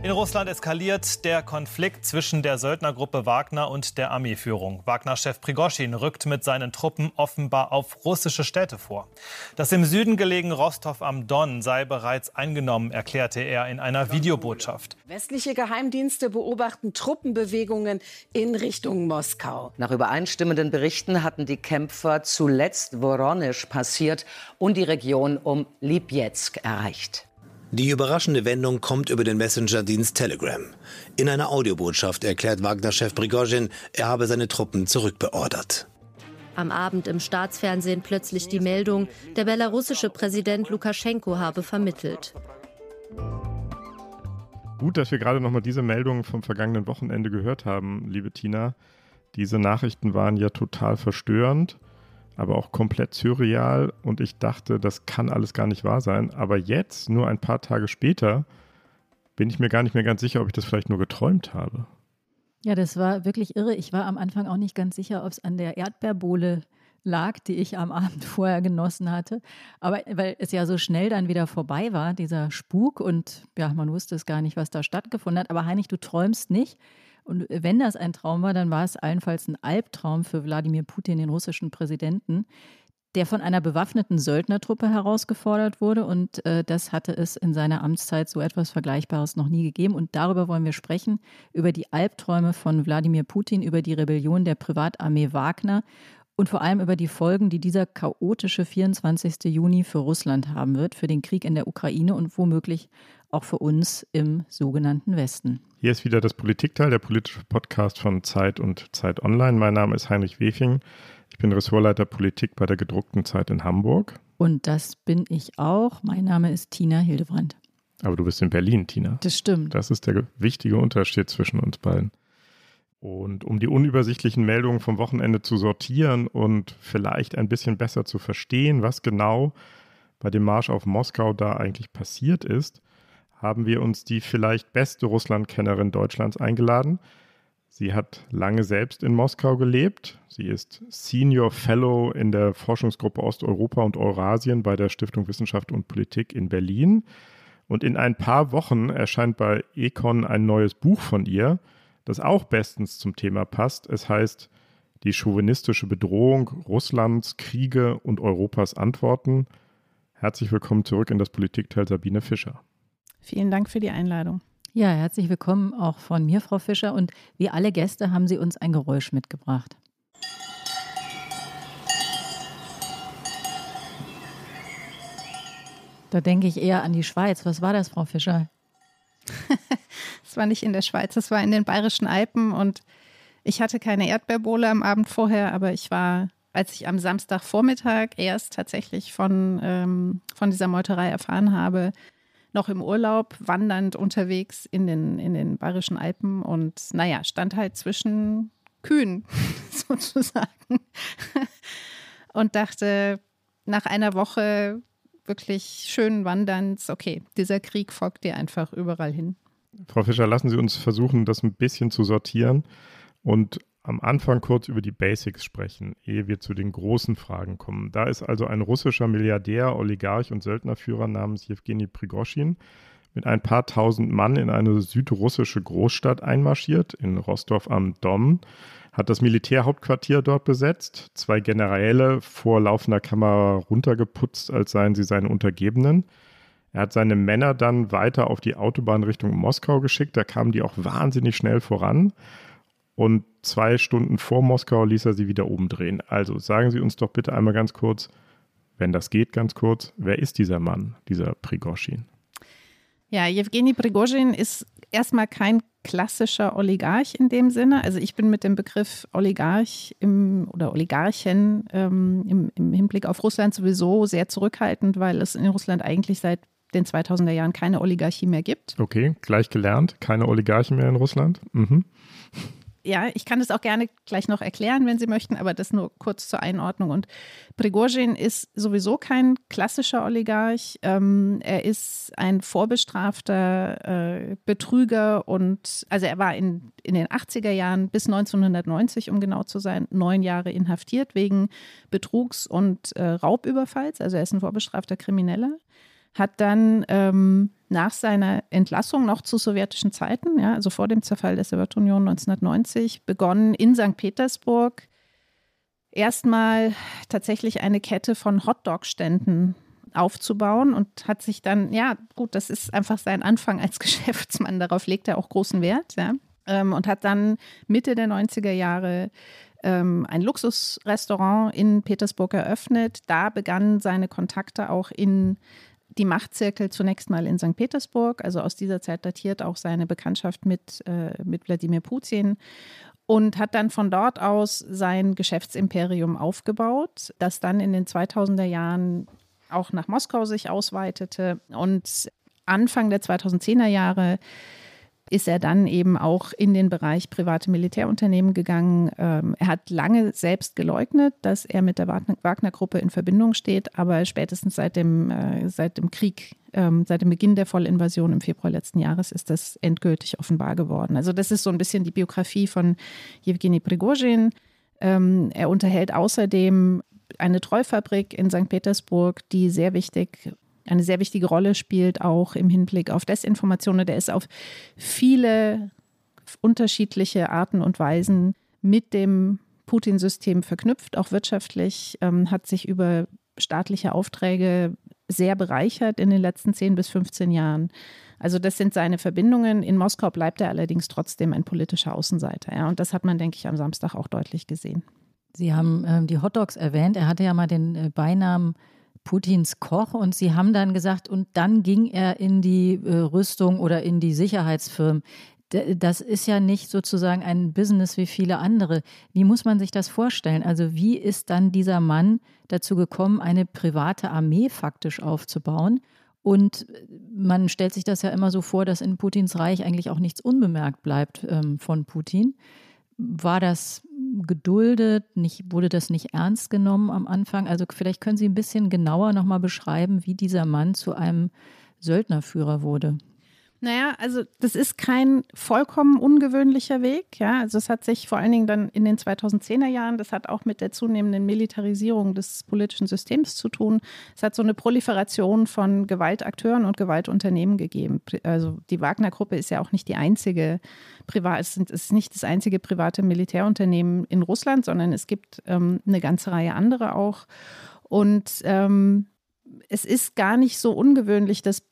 In Russland eskaliert der Konflikt zwischen der Söldnergruppe Wagner und der Armeeführung. Wagner-Chef Prigoschin rückt mit seinen Truppen offenbar auf russische Städte vor. Das im Süden gelegene Rostov am Don sei bereits eingenommen, erklärte er in einer Videobotschaft. Westliche Geheimdienste beobachten Truppenbewegungen in Richtung Moskau. Nach übereinstimmenden Berichten hatten die Kämpfer zuletzt Woronisch passiert und die Region um Lipetsk erreicht. Die überraschende Wendung kommt über den Messenger-Dienst Telegram. In einer Audiobotschaft erklärt Wagner-Chef Prigozhin, er habe seine Truppen zurückbeordert. Am Abend im Staatsfernsehen plötzlich die Meldung, der belarussische Präsident Lukaschenko habe vermittelt. Gut, dass wir gerade noch mal diese Meldung vom vergangenen Wochenende gehört haben, liebe Tina. Diese Nachrichten waren ja total verstörend aber auch komplett surreal und ich dachte, das kann alles gar nicht wahr sein. Aber jetzt, nur ein paar Tage später, bin ich mir gar nicht mehr ganz sicher, ob ich das vielleicht nur geträumt habe. Ja, das war wirklich irre. Ich war am Anfang auch nicht ganz sicher, ob es an der Erdbeerbohle lag, die ich am Abend vorher genossen hatte. Aber weil es ja so schnell dann wieder vorbei war, dieser Spuk und ja, man wusste es gar nicht, was da stattgefunden hat. Aber Heinrich, du träumst nicht. Und wenn das ein Traum war, dann war es allenfalls ein Albtraum für Wladimir Putin, den russischen Präsidenten, der von einer bewaffneten Söldnertruppe herausgefordert wurde. Und äh, das hatte es in seiner Amtszeit so etwas Vergleichbares noch nie gegeben. Und darüber wollen wir sprechen, über die Albträume von Wladimir Putin, über die Rebellion der Privatarmee Wagner und vor allem über die Folgen, die dieser chaotische 24. Juni für Russland haben wird, für den Krieg in der Ukraine und womöglich auch für uns im sogenannten Westen. Hier ist wieder das Politikteil, der politische Podcast von Zeit und Zeit Online. Mein Name ist Heinrich Wefing. Ich bin Ressortleiter Politik bei der gedruckten Zeit in Hamburg. Und das bin ich auch. Mein Name ist Tina Hildebrand. Aber du bist in Berlin, Tina. Das stimmt. Das ist der wichtige Unterschied zwischen uns beiden. Und um die unübersichtlichen Meldungen vom Wochenende zu sortieren und vielleicht ein bisschen besser zu verstehen, was genau bei dem Marsch auf Moskau da eigentlich passiert ist, haben wir uns die vielleicht beste Russlandkennerin Deutschlands eingeladen. Sie hat lange selbst in Moskau gelebt. Sie ist Senior Fellow in der Forschungsgruppe Osteuropa und Eurasien bei der Stiftung Wissenschaft und Politik in Berlin. Und in ein paar Wochen erscheint bei Econ ein neues Buch von ihr, das auch bestens zum Thema passt. Es heißt Die chauvinistische Bedrohung Russlands, Kriege und Europas Antworten. Herzlich willkommen zurück in das Politikteil Sabine Fischer. Vielen Dank für die Einladung. Ja, herzlich willkommen auch von mir, Frau Fischer. Und wie alle Gäste haben Sie uns ein Geräusch mitgebracht. Da denke ich eher an die Schweiz. Was war das, Frau Fischer? Es war nicht in der Schweiz, es war in den Bayerischen Alpen und ich hatte keine Erdbeerbohle am Abend vorher, aber ich war, als ich am Samstagvormittag erst tatsächlich von, ähm, von dieser Meuterei erfahren habe, noch im Urlaub, wandernd unterwegs in den, in den Bayerischen Alpen und naja, stand halt zwischen Kühen sozusagen und dachte nach einer Woche wirklich schönen Wanderns, okay, dieser Krieg folgt dir einfach überall hin. Frau Fischer, lassen Sie uns versuchen, das ein bisschen zu sortieren und am Anfang kurz über die Basics sprechen, ehe wir zu den großen Fragen kommen. Da ist also ein russischer Milliardär, Oligarch und Söldnerführer namens Jewgeni Prigoschin mit ein paar tausend Mann in eine südrussische Großstadt einmarschiert, in Rostov am Don, hat das Militärhauptquartier dort besetzt, zwei Generäle vor laufender Kamera runtergeputzt, als seien sie seine Untergebenen. Er hat seine Männer dann weiter auf die Autobahn Richtung Moskau geschickt, da kamen die auch wahnsinnig schnell voran und zwei Stunden vor Moskau ließ er sie wieder oben drehen. Also sagen Sie uns doch bitte einmal ganz kurz, wenn das geht, ganz kurz, wer ist dieser Mann, dieser Prigoschin? Ja, Jewgeni Prigozhin ist erstmal kein klassischer Oligarch in dem Sinne. Also ich bin mit dem Begriff Oligarch im, oder Oligarchen ähm, im, im Hinblick auf Russland sowieso sehr zurückhaltend, weil es in Russland eigentlich seit den 2000er Jahren keine Oligarchie mehr gibt. Okay, gleich gelernt, keine Oligarchen mehr in Russland. Mhm ja, ich kann das auch gerne gleich noch erklären, wenn Sie möchten, aber das nur kurz zur Einordnung. Und Prigozhin ist sowieso kein klassischer Oligarch. Ähm, er ist ein vorbestrafter äh, Betrüger und also er war in, in den 80er Jahren bis 1990, um genau zu sein, neun Jahre inhaftiert wegen Betrugs und äh, Raubüberfalls. Also er ist ein vorbestrafter Krimineller hat dann ähm, nach seiner Entlassung noch zu sowjetischen Zeiten, ja, also vor dem Zerfall der Sowjetunion 1990, begonnen in St. Petersburg erstmal tatsächlich eine Kette von Hotdog-Ständen aufzubauen und hat sich dann, ja, gut, das ist einfach sein Anfang als Geschäftsmann, darauf legt er auch großen Wert, ja, ähm, und hat dann Mitte der 90er Jahre ähm, ein Luxusrestaurant in Petersburg eröffnet. Da begannen seine Kontakte auch in die Machtzirkel zunächst mal in St. Petersburg. Also aus dieser Zeit datiert auch seine Bekanntschaft mit, äh, mit Wladimir Putin und hat dann von dort aus sein Geschäftsimperium aufgebaut, das dann in den 2000er Jahren auch nach Moskau sich ausweitete und Anfang der 2010er Jahre ist er dann eben auch in den Bereich private Militärunternehmen gegangen. Ähm, er hat lange selbst geleugnet, dass er mit der Wagner-Gruppe in Verbindung steht, aber spätestens seit dem, äh, seit dem Krieg, ähm, seit dem Beginn der Vollinvasion im Februar letzten Jahres ist das endgültig offenbar geworden. Also das ist so ein bisschen die Biografie von Jewgeni Prigozhin. Ähm, er unterhält außerdem eine Treufabrik in St. Petersburg, die sehr wichtig eine sehr wichtige Rolle spielt, auch im Hinblick auf Desinformation. Der ist auf viele unterschiedliche Arten und Weisen mit dem Putin-System verknüpft, auch wirtschaftlich, ähm, hat sich über staatliche Aufträge sehr bereichert in den letzten 10 bis 15 Jahren. Also das sind seine Verbindungen. In Moskau bleibt er allerdings trotzdem ein politischer Außenseiter. Ja, und das hat man, denke ich, am Samstag auch deutlich gesehen. Sie haben ähm, die Hotdogs erwähnt. Er hatte ja mal den äh, Beinamen Putins Koch und Sie haben dann gesagt, und dann ging er in die äh, Rüstung oder in die Sicherheitsfirmen. Das ist ja nicht sozusagen ein Business wie viele andere. Wie muss man sich das vorstellen? Also wie ist dann dieser Mann dazu gekommen, eine private Armee faktisch aufzubauen? Und man stellt sich das ja immer so vor, dass in Putins Reich eigentlich auch nichts unbemerkt bleibt ähm, von Putin. War das geduldet? Nicht, wurde das nicht ernst genommen am Anfang? Also vielleicht können Sie ein bisschen genauer nochmal beschreiben, wie dieser Mann zu einem Söldnerführer wurde. Naja, also das ist kein vollkommen ungewöhnlicher Weg. Ja, also es hat sich vor allen Dingen dann in den 2010er Jahren, das hat auch mit der zunehmenden Militarisierung des politischen Systems zu tun. Es hat so eine Proliferation von Gewaltakteuren und Gewaltunternehmen gegeben. Also die Wagner-Gruppe ist ja auch nicht die einzige privat, es ist nicht das einzige private Militärunternehmen in Russland, sondern es gibt ähm, eine ganze Reihe andere auch. Und ähm, es ist gar nicht so ungewöhnlich, dass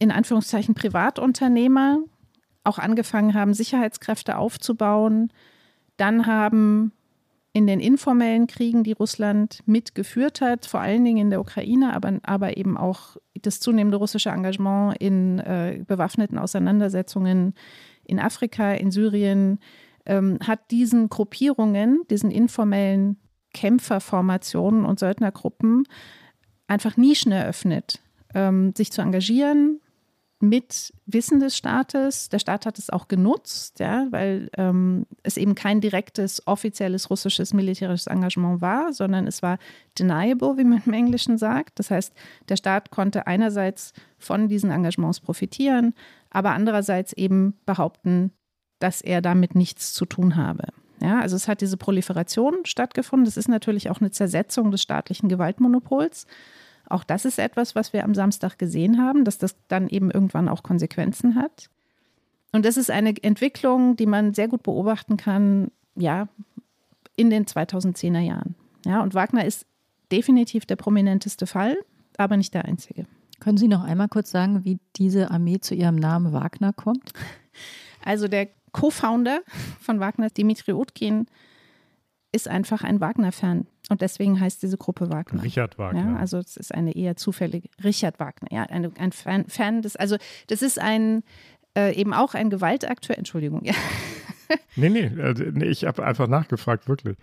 in Anführungszeichen Privatunternehmer auch angefangen haben, Sicherheitskräfte aufzubauen, dann haben in den informellen Kriegen, die Russland mitgeführt hat, vor allen Dingen in der Ukraine, aber, aber eben auch das zunehmende russische Engagement in äh, bewaffneten Auseinandersetzungen in Afrika, in Syrien, ähm, hat diesen Gruppierungen, diesen informellen Kämpferformationen und Söldnergruppen einfach Nischen eröffnet, ähm, sich zu engagieren, mit Wissen des Staates. Der Staat hat es auch genutzt, ja, weil ähm, es eben kein direktes offizielles russisches militärisches Engagement war, sondern es war deniable, wie man im Englischen sagt. Das heißt, der Staat konnte einerseits von diesen Engagements profitieren, aber andererseits eben behaupten, dass er damit nichts zu tun habe. Ja, also es hat diese Proliferation stattgefunden. Das ist natürlich auch eine Zersetzung des staatlichen Gewaltmonopols. Auch das ist etwas, was wir am Samstag gesehen haben, dass das dann eben irgendwann auch Konsequenzen hat. Und das ist eine Entwicklung, die man sehr gut beobachten kann, ja, in den 2010er Jahren. Ja, und Wagner ist definitiv der prominenteste Fall, aber nicht der einzige. Können Sie noch einmal kurz sagen, wie diese Armee zu ihrem Namen Wagner kommt? Also der Co-Founder von Wagner, Dimitri Utkin, ist einfach ein Wagner-Fan. Und deswegen heißt diese Gruppe Wagner. Richard Wagner. Ja, also es ist eine eher zufällige Richard Wagner, ja, eine, ein Fan, Fan des, also das ist ein äh, eben auch ein Gewaltakteur, Entschuldigung, ja. Nee, nee, nee ich habe einfach nachgefragt, wirklich.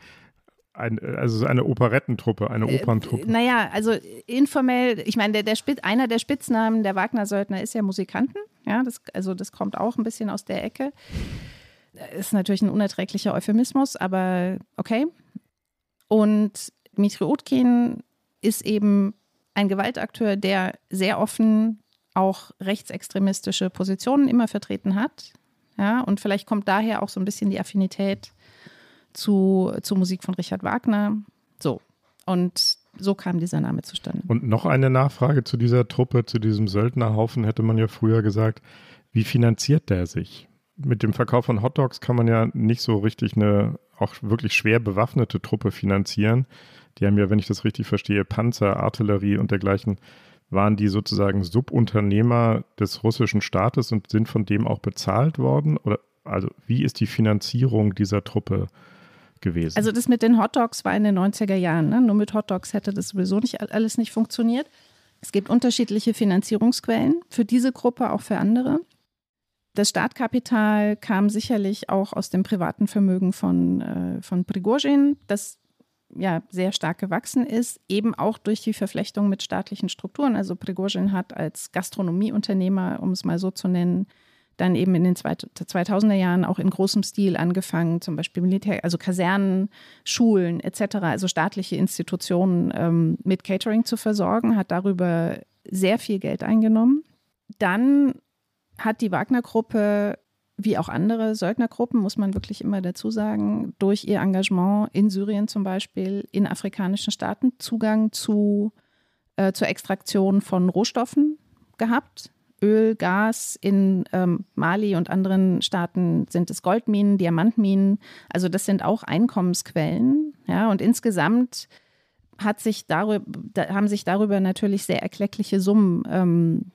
Ein, also eine Operettentruppe, eine äh, Operntruppe. Äh, naja, also informell, ich meine, der, der Spitz, einer der Spitznamen der Wagner-Söldner ist ja Musikanten. Ja, das, also das kommt auch ein bisschen aus der Ecke. ist natürlich ein unerträglicher Euphemismus, aber okay. Und Dmitri Utkin ist eben ein Gewaltakteur, der sehr offen auch rechtsextremistische Positionen immer vertreten hat. Ja, und vielleicht kommt daher auch so ein bisschen die Affinität zu, zur Musik von Richard Wagner. So. Und so kam dieser Name zustande. Und noch eine Nachfrage zu dieser Truppe, zu diesem Söldnerhaufen, hätte man ja früher gesagt, wie finanziert der sich? Mit dem Verkauf von Hotdogs kann man ja nicht so richtig eine auch wirklich schwer bewaffnete Truppe finanzieren. Die haben ja, wenn ich das richtig verstehe, Panzer, Artillerie und dergleichen. Waren die sozusagen Subunternehmer des russischen Staates und sind von dem auch bezahlt worden? Oder also wie ist die Finanzierung dieser Truppe gewesen? Also das mit den Hotdogs war in den 90er Jahren. Ne? Nur mit Hotdogs hätte das sowieso nicht alles nicht funktioniert. Es gibt unterschiedliche Finanzierungsquellen für diese Gruppe, auch für andere. Das Startkapital kam sicherlich auch aus dem privaten Vermögen von, äh, von Prigozhin, das ja sehr stark gewachsen ist, eben auch durch die Verflechtung mit staatlichen Strukturen. Also Prigozhin hat als Gastronomieunternehmer, um es mal so zu nennen, dann eben in den 2000er Jahren auch in großem Stil angefangen, zum Beispiel Militär, also Kasernen, Schulen etc., also staatliche Institutionen ähm, mit Catering zu versorgen, hat darüber sehr viel Geld eingenommen. Dann hat die Wagner-Gruppe wie auch andere Söldnergruppen, muss man wirklich immer dazu sagen, durch ihr Engagement in Syrien zum Beispiel, in afrikanischen Staaten Zugang zu, äh, zur Extraktion von Rohstoffen gehabt. Öl, Gas in ähm, Mali und anderen Staaten sind es Goldminen, Diamantminen. Also das sind auch Einkommensquellen. Ja, und insgesamt hat sich darüber, da haben sich darüber natürlich sehr erkleckliche Summen ähm,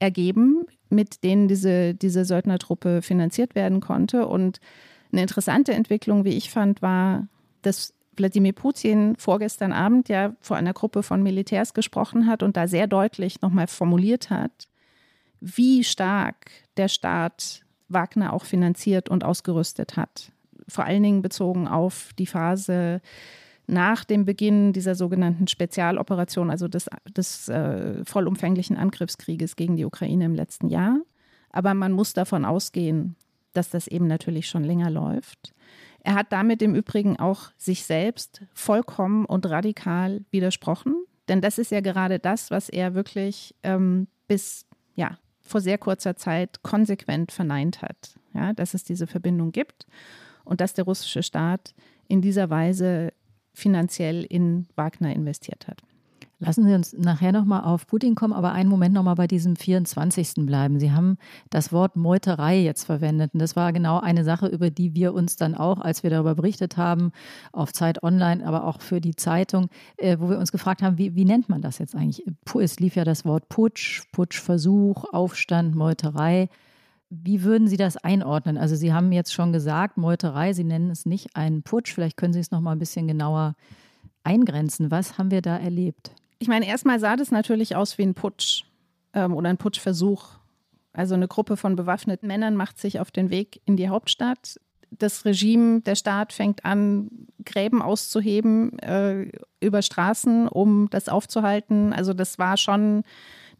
ergeben mit denen diese, diese Söldnertruppe finanziert werden konnte. Und eine interessante Entwicklung, wie ich fand, war, dass Wladimir Putin vorgestern Abend ja vor einer Gruppe von Militärs gesprochen hat und da sehr deutlich nochmal formuliert hat, wie stark der Staat Wagner auch finanziert und ausgerüstet hat. Vor allen Dingen bezogen auf die Phase nach dem Beginn dieser sogenannten Spezialoperation, also des, des äh, vollumfänglichen Angriffskrieges gegen die Ukraine im letzten Jahr. Aber man muss davon ausgehen, dass das eben natürlich schon länger läuft. Er hat damit im Übrigen auch sich selbst vollkommen und radikal widersprochen. Denn das ist ja gerade das, was er wirklich ähm, bis ja, vor sehr kurzer Zeit konsequent verneint hat. Ja, dass es diese Verbindung gibt und dass der russische Staat in dieser Weise finanziell in Wagner investiert hat. Lassen Sie uns nachher nochmal auf Putin kommen, aber einen Moment nochmal bei diesem 24. bleiben. Sie haben das Wort Meuterei jetzt verwendet. Und das war genau eine Sache, über die wir uns dann auch, als wir darüber berichtet haben, auf Zeit Online, aber auch für die Zeitung, äh, wo wir uns gefragt haben, wie, wie nennt man das jetzt eigentlich? Es lief ja das Wort Putsch, Putschversuch, Aufstand, Meuterei. Wie würden Sie das einordnen? Also Sie haben jetzt schon gesagt, Meuterei, Sie nennen es nicht einen Putsch. Vielleicht können Sie es noch mal ein bisschen genauer eingrenzen. Was haben wir da erlebt? Ich meine, erstmal sah das natürlich aus wie ein Putsch ähm, oder ein Putschversuch. Also eine Gruppe von bewaffneten Männern macht sich auf den Weg in die Hauptstadt. Das Regime, der Staat fängt an, Gräben auszuheben äh, über Straßen, um das aufzuhalten. Also das war schon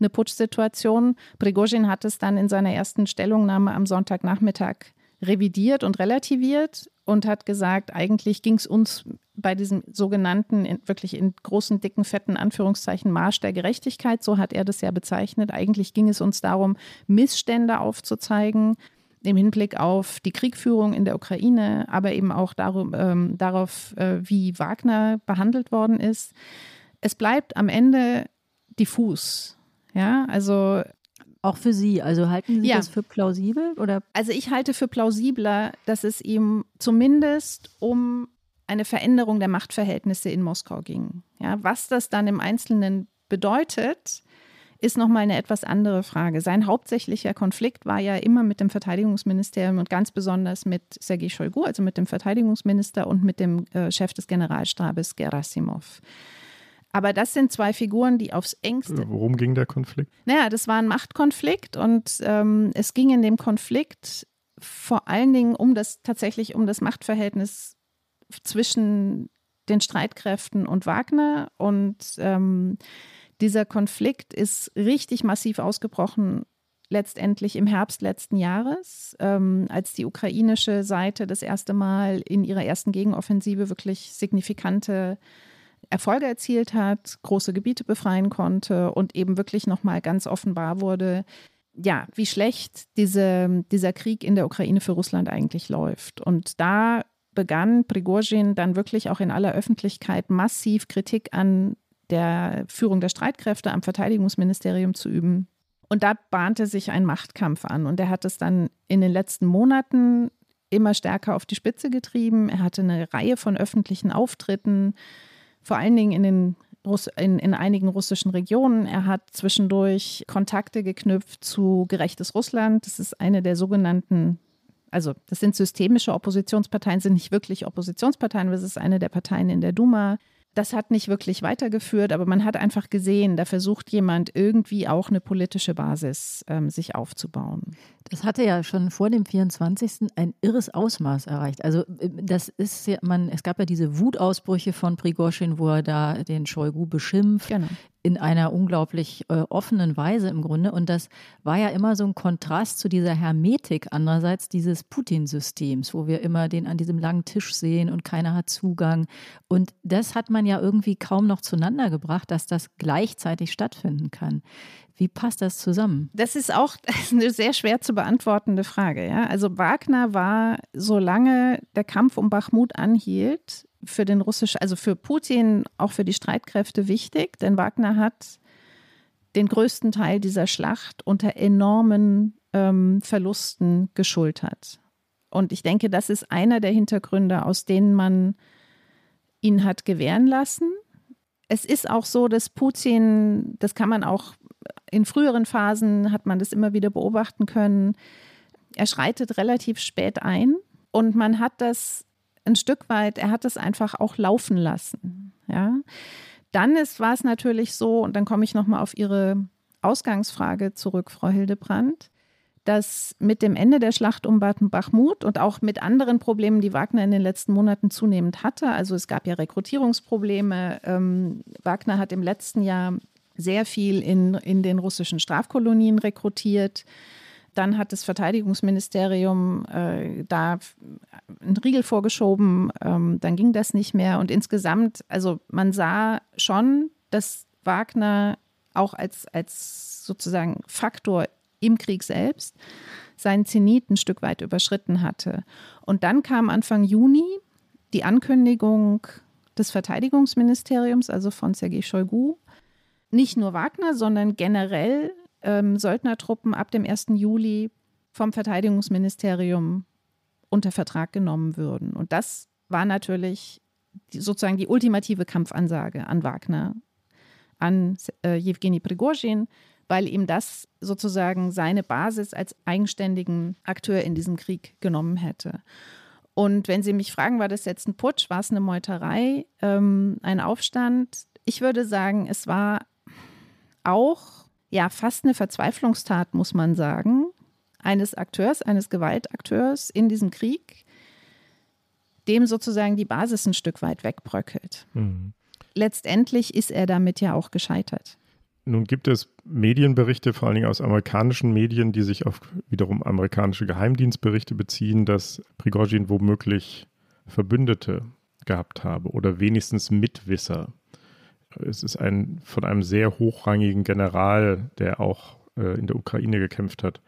eine Putschsituation. Prigozhin hat es dann in seiner ersten Stellungnahme am Sonntagnachmittag revidiert und relativiert und hat gesagt, eigentlich ging es uns bei diesem sogenannten, in, wirklich in großen, dicken, fetten Anführungszeichen Marsch der Gerechtigkeit, so hat er das ja bezeichnet, eigentlich ging es uns darum, Missstände aufzuzeigen im Hinblick auf die Kriegführung in der Ukraine, aber eben auch darum, ähm, darauf, äh, wie Wagner behandelt worden ist. Es bleibt am Ende diffus. Ja, also auch für Sie, also halten Sie ja. das für plausibel oder? Also ich halte für plausibler, dass es ihm zumindest um eine Veränderung der Machtverhältnisse in Moskau ging. Ja, was das dann im Einzelnen bedeutet, ist nochmal eine etwas andere Frage. Sein hauptsächlicher Konflikt war ja immer mit dem Verteidigungsministerium und ganz besonders mit Sergei Shoigu, also mit dem Verteidigungsminister und mit dem äh, Chef des Generalstabes Gerasimov. Aber das sind zwei Figuren, die aufs engste. Worum ging der Konflikt? Naja, das war ein Machtkonflikt und ähm, es ging in dem Konflikt vor allen Dingen um das tatsächlich um das Machtverhältnis zwischen den Streitkräften und Wagner. Und ähm, dieser Konflikt ist richtig massiv ausgebrochen letztendlich im Herbst letzten Jahres, ähm, als die ukrainische Seite das erste Mal in ihrer ersten Gegenoffensive wirklich signifikante Erfolge erzielt hat, große Gebiete befreien konnte und eben wirklich nochmal ganz offenbar wurde, ja, wie schlecht diese, dieser Krieg in der Ukraine für Russland eigentlich läuft. Und da begann Prigozhin dann wirklich auch in aller Öffentlichkeit massiv Kritik an der Führung der Streitkräfte am Verteidigungsministerium zu üben. Und da bahnte sich ein Machtkampf an. Und er hat es dann in den letzten Monaten immer stärker auf die Spitze getrieben. Er hatte eine Reihe von öffentlichen Auftritten, vor allen Dingen in, den Russ in, in einigen russischen Regionen. Er hat zwischendurch Kontakte geknüpft zu Gerechtes Russland. Das ist eine der sogenannten also das sind systemische Oppositionsparteien, sind nicht wirklich Oppositionsparteien, das ist eine der Parteien in der Duma. Das hat nicht wirklich weitergeführt, aber man hat einfach gesehen, da versucht jemand irgendwie auch eine politische Basis ähm, sich aufzubauen. Das hatte ja schon vor dem 24. ein irres Ausmaß erreicht. Also äh, das ist ja, man, es gab ja diese Wutausbrüche von Prigozhin, wo er da den Shoigu beschimpft. Genau in einer unglaublich äh, offenen Weise im Grunde. Und das war ja immer so ein Kontrast zu dieser Hermetik andererseits dieses Putin-Systems, wo wir immer den an diesem langen Tisch sehen und keiner hat Zugang. Und das hat man ja irgendwie kaum noch zueinander gebracht, dass das gleichzeitig stattfinden kann. Wie passt das zusammen? Das ist auch eine sehr schwer zu beantwortende Frage. Ja? Also Wagner war, solange der Kampf um Bachmut anhielt, für den russischen, also für Putin, auch für die Streitkräfte wichtig, denn Wagner hat den größten Teil dieser Schlacht unter enormen ähm, Verlusten geschultert. Und ich denke, das ist einer der Hintergründe, aus denen man ihn hat gewähren lassen. Es ist auch so, dass Putin, das kann man auch in früheren Phasen, hat man das immer wieder beobachten können, er schreitet relativ spät ein und man hat das ein Stück weit, er hat es einfach auch laufen lassen. Ja. Dann war es natürlich so, und dann komme ich nochmal auf Ihre Ausgangsfrage zurück, Frau Hildebrandt, dass mit dem Ende der Schlacht um Bachmut und auch mit anderen Problemen, die Wagner in den letzten Monaten zunehmend hatte, also es gab ja Rekrutierungsprobleme, ähm, Wagner hat im letzten Jahr sehr viel in, in den russischen Strafkolonien rekrutiert. Dann hat das Verteidigungsministerium äh, da einen Riegel vorgeschoben, ähm, dann ging das nicht mehr. Und insgesamt, also man sah schon, dass Wagner auch als, als sozusagen Faktor im Krieg selbst seinen Zenit ein Stück weit überschritten hatte. Und dann kam Anfang Juni die Ankündigung des Verteidigungsministeriums, also von Sergei Shoigu, nicht nur Wagner, sondern generell ähm, Söldnertruppen ab dem 1. Juli vom Verteidigungsministerium unter Vertrag genommen würden. Und das war natürlich die, sozusagen die ultimative Kampfansage an Wagner, an äh, Jewgeni Prigozhin, weil ihm das sozusagen seine Basis als eigenständigen Akteur in diesem Krieg genommen hätte. Und wenn Sie mich fragen, war das jetzt ein Putsch, war es eine Meuterei, ähm, ein Aufstand? Ich würde sagen, es war auch ja fast eine Verzweiflungstat, muss man sagen, eines Akteurs, eines Gewaltakteurs in diesem Krieg, dem sozusagen die Basis ein Stück weit wegbröckelt. Mhm. Letztendlich ist er damit ja auch gescheitert. Nun gibt es Medienberichte, vor allen Dingen aus amerikanischen Medien, die sich auf wiederum amerikanische Geheimdienstberichte beziehen, dass Prigozhin womöglich Verbündete gehabt habe oder wenigstens Mitwisser es ist ein von einem sehr hochrangigen General, der auch äh, in der Ukraine gekämpft hat,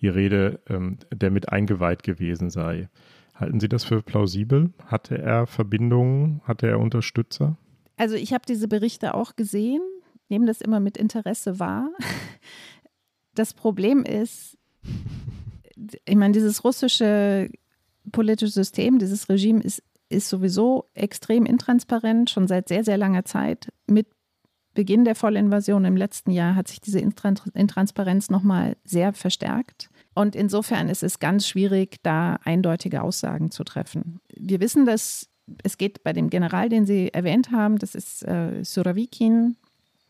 die Rede, ähm, der mit eingeweiht gewesen sei. Halten Sie das für plausibel? Hatte er Verbindungen? Hatte er Unterstützer? Also ich habe diese Berichte auch gesehen, nehme das immer mit Interesse wahr. Das Problem ist, ich meine, dieses russische politische System, dieses Regime ist ist sowieso extrem intransparent, schon seit sehr, sehr langer Zeit. Mit Beginn der Vollinvasion im letzten Jahr hat sich diese Intransparenz nochmal sehr verstärkt. Und insofern ist es ganz schwierig, da eindeutige Aussagen zu treffen. Wir wissen, dass es geht bei dem General, den Sie erwähnt haben, das ist äh, Suravikin,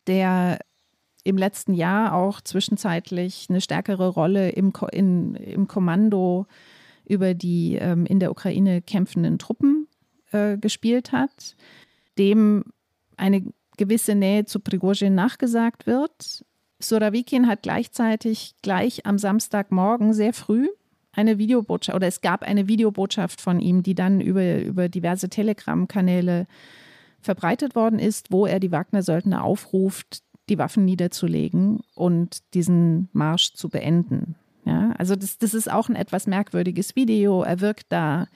der im letzten Jahr auch zwischenzeitlich eine stärkere Rolle im, Ko in, im Kommando über die ähm, in der Ukraine kämpfenden Truppen äh, gespielt hat, dem eine gewisse Nähe zu Prigozhin nachgesagt wird. Surawikin hat gleichzeitig gleich am Samstagmorgen sehr früh eine Videobotschaft oder es gab eine Videobotschaft von ihm, die dann über, über diverse Telegram-Kanäle verbreitet worden ist, wo er die Wagner-Söldner aufruft, die Waffen niederzulegen und diesen Marsch zu beenden. Ja, also das, das ist auch ein etwas merkwürdiges Video. Er wirkt da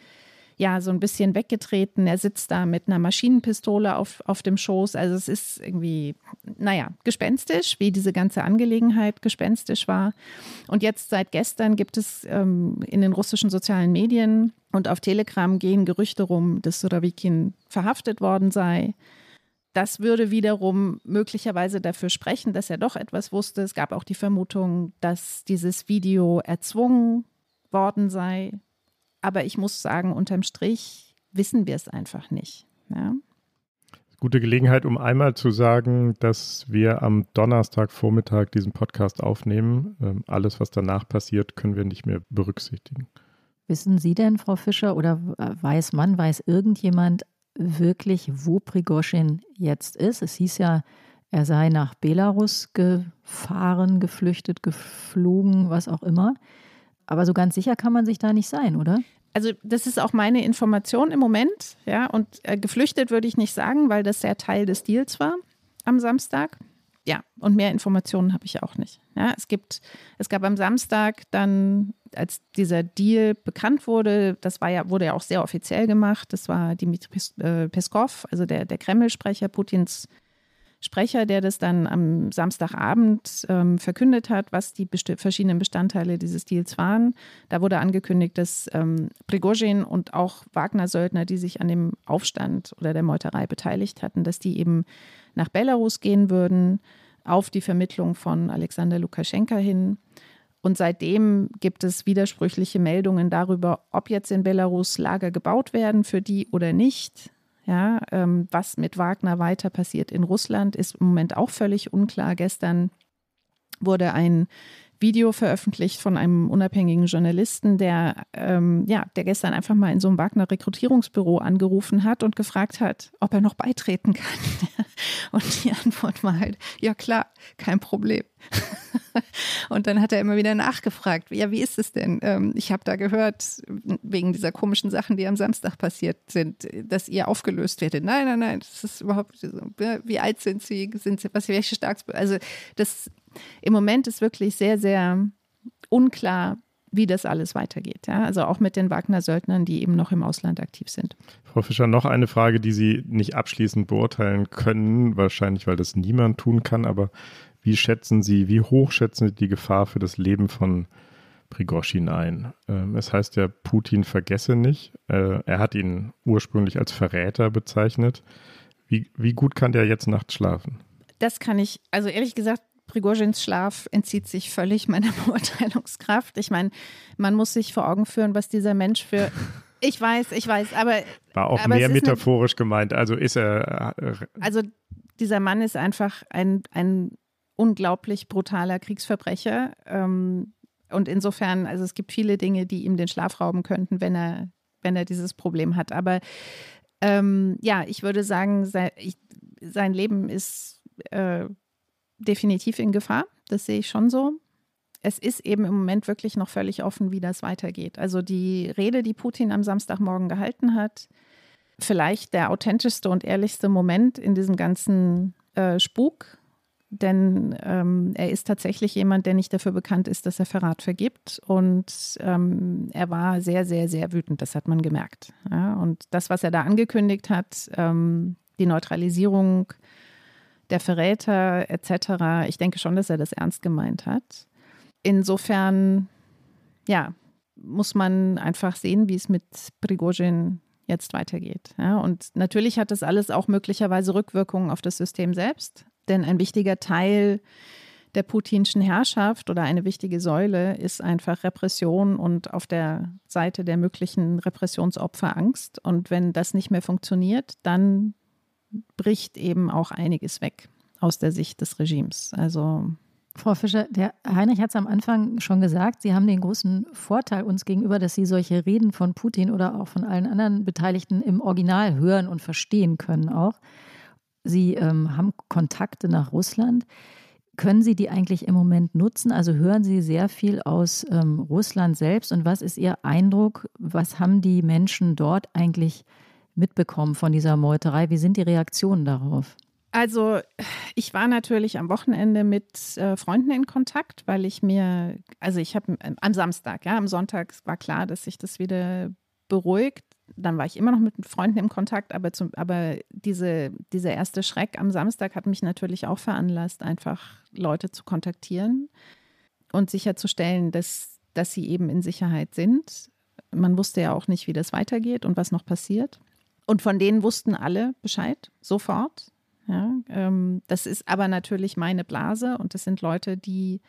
ja so ein bisschen weggetreten. Er sitzt da mit einer Maschinenpistole auf, auf dem Schoß. Also es ist irgendwie, naja, gespenstisch, wie diese ganze Angelegenheit gespenstisch war. Und jetzt seit gestern gibt es ähm, in den russischen sozialen Medien und auf Telegram gehen Gerüchte rum, dass Surawikin verhaftet worden sei. Das würde wiederum möglicherweise dafür sprechen, dass er doch etwas wusste. Es gab auch die Vermutung, dass dieses Video erzwungen worden sei. Aber ich muss sagen, unterm Strich wissen wir es einfach nicht. Ja? Gute Gelegenheit, um einmal zu sagen, dass wir am Donnerstagvormittag diesen Podcast aufnehmen. Ähm, alles, was danach passiert, können wir nicht mehr berücksichtigen. Wissen Sie denn, Frau Fischer, oder weiß man, weiß irgendjemand, wirklich, wo Prigoschin jetzt ist. Es hieß ja, er sei nach Belarus gefahren, geflüchtet, geflogen, was auch immer. Aber so ganz sicher kann man sich da nicht sein, oder? Also das ist auch meine Information im Moment, ja. Und äh, geflüchtet würde ich nicht sagen, weil das ja Teil des Deals war am Samstag. Ja, und mehr Informationen habe ich auch nicht. Ja, es gibt, es gab am Samstag dann, als dieser Deal bekannt wurde, das war ja, wurde ja auch sehr offiziell gemacht. Das war Dimitri äh, Peskov, also der, der Kreml-Sprecher, Putins Sprecher, der das dann am Samstagabend ähm, verkündet hat, was die besti verschiedenen Bestandteile dieses Deals waren. Da wurde angekündigt, dass ähm, Prigozhin und auch Wagner-Söldner, die sich an dem Aufstand oder der Meuterei beteiligt hatten, dass die eben nach Belarus gehen würden, auf die Vermittlung von Alexander Lukaschenka hin. Und seitdem gibt es widersprüchliche Meldungen darüber, ob jetzt in Belarus Lager gebaut werden für die oder nicht. Ja, ähm, was mit Wagner weiter passiert in Russland, ist im Moment auch völlig unklar. Gestern wurde ein Video veröffentlicht von einem unabhängigen Journalisten, der, ähm, ja, der gestern einfach mal in so einem Wagner Rekrutierungsbüro angerufen hat und gefragt hat, ob er noch beitreten kann. Und die Antwort war halt, ja klar, kein Problem. Und dann hat er immer wieder nachgefragt, ja, wie ist es denn? Ähm, ich habe da gehört, wegen dieser komischen Sachen, die am Samstag passiert sind, dass ihr aufgelöst werdet. Nein, nein, nein, das ist überhaupt, wie alt sind Sie? Sind Sie, was, welche Starks, also das im Moment ist wirklich sehr, sehr unklar, wie das alles weitergeht. Ja? Also auch mit den Wagner-Söldnern, die eben noch im Ausland aktiv sind. Frau Fischer, noch eine Frage, die Sie nicht abschließend beurteilen können, wahrscheinlich, weil das niemand tun kann, aber wie schätzen Sie, wie hoch schätzen Sie die Gefahr für das Leben von Prigoschin ein? Ähm, es heißt ja, Putin vergesse nicht. Äh, er hat ihn ursprünglich als Verräter bezeichnet. Wie, wie gut kann der jetzt nachts schlafen? Das kann ich, also ehrlich gesagt, Prigozhins Schlaf entzieht sich völlig meiner Beurteilungskraft. Ich meine, man muss sich vor Augen führen, was dieser Mensch für. Ich weiß, ich weiß, aber. War auch aber mehr metaphorisch eine, gemeint. Also ist er. Äh, also dieser Mann ist einfach ein, ein unglaublich brutaler Kriegsverbrecher. Ähm, und insofern, also es gibt viele Dinge, die ihm den Schlaf rauben könnten, wenn er, wenn er dieses Problem hat. Aber ähm, ja, ich würde sagen, sein, ich, sein Leben ist äh, definitiv in Gefahr. Das sehe ich schon so. Es ist eben im Moment wirklich noch völlig offen, wie das weitergeht. Also die Rede, die Putin am Samstagmorgen gehalten hat, vielleicht der authentischste und ehrlichste Moment in diesem ganzen äh, Spuk. Denn ähm, er ist tatsächlich jemand, der nicht dafür bekannt ist, dass er Verrat vergibt. Und ähm, er war sehr, sehr, sehr wütend. Das hat man gemerkt. Ja, und das, was er da angekündigt hat, ähm, die Neutralisierung der Verräter etc. Ich denke schon, dass er das ernst gemeint hat. Insofern, ja, muss man einfach sehen, wie es mit Prigozhin jetzt weitergeht. Ja, und natürlich hat das alles auch möglicherweise Rückwirkungen auf das System selbst, denn ein wichtiger Teil der putinschen Herrschaft oder eine wichtige Säule ist einfach Repression und auf der Seite der möglichen Repressionsopfer Angst. Und wenn das nicht mehr funktioniert, dann bricht eben auch einiges weg aus der Sicht des Regimes. Also Frau Fischer, der Heinrich hat es am Anfang schon gesagt, Sie haben den großen Vorteil uns gegenüber, dass Sie solche Reden von Putin oder auch von allen anderen Beteiligten im Original hören und verstehen können auch. Sie ähm, haben Kontakte nach Russland. können Sie die eigentlich im Moment nutzen? Also hören Sie sehr viel aus ähm, Russland selbst und was ist Ihr Eindruck? Was haben die Menschen dort eigentlich mitbekommen von dieser Meuterei? Wie sind die Reaktionen darauf? Also ich war natürlich am Wochenende mit äh, Freunden in Kontakt, weil ich mir, also ich habe äh, am Samstag, ja, am Sonntag war klar, dass sich das wieder beruhigt. Dann war ich immer noch mit Freunden im Kontakt, aber, zum, aber diese, dieser erste Schreck am Samstag hat mich natürlich auch veranlasst, einfach Leute zu kontaktieren und sicherzustellen, dass, dass sie eben in Sicherheit sind. Man wusste ja auch nicht, wie das weitergeht und was noch passiert. Und von denen wussten alle Bescheid, sofort. Ja, ähm, das ist aber natürlich meine Blase und das sind Leute, die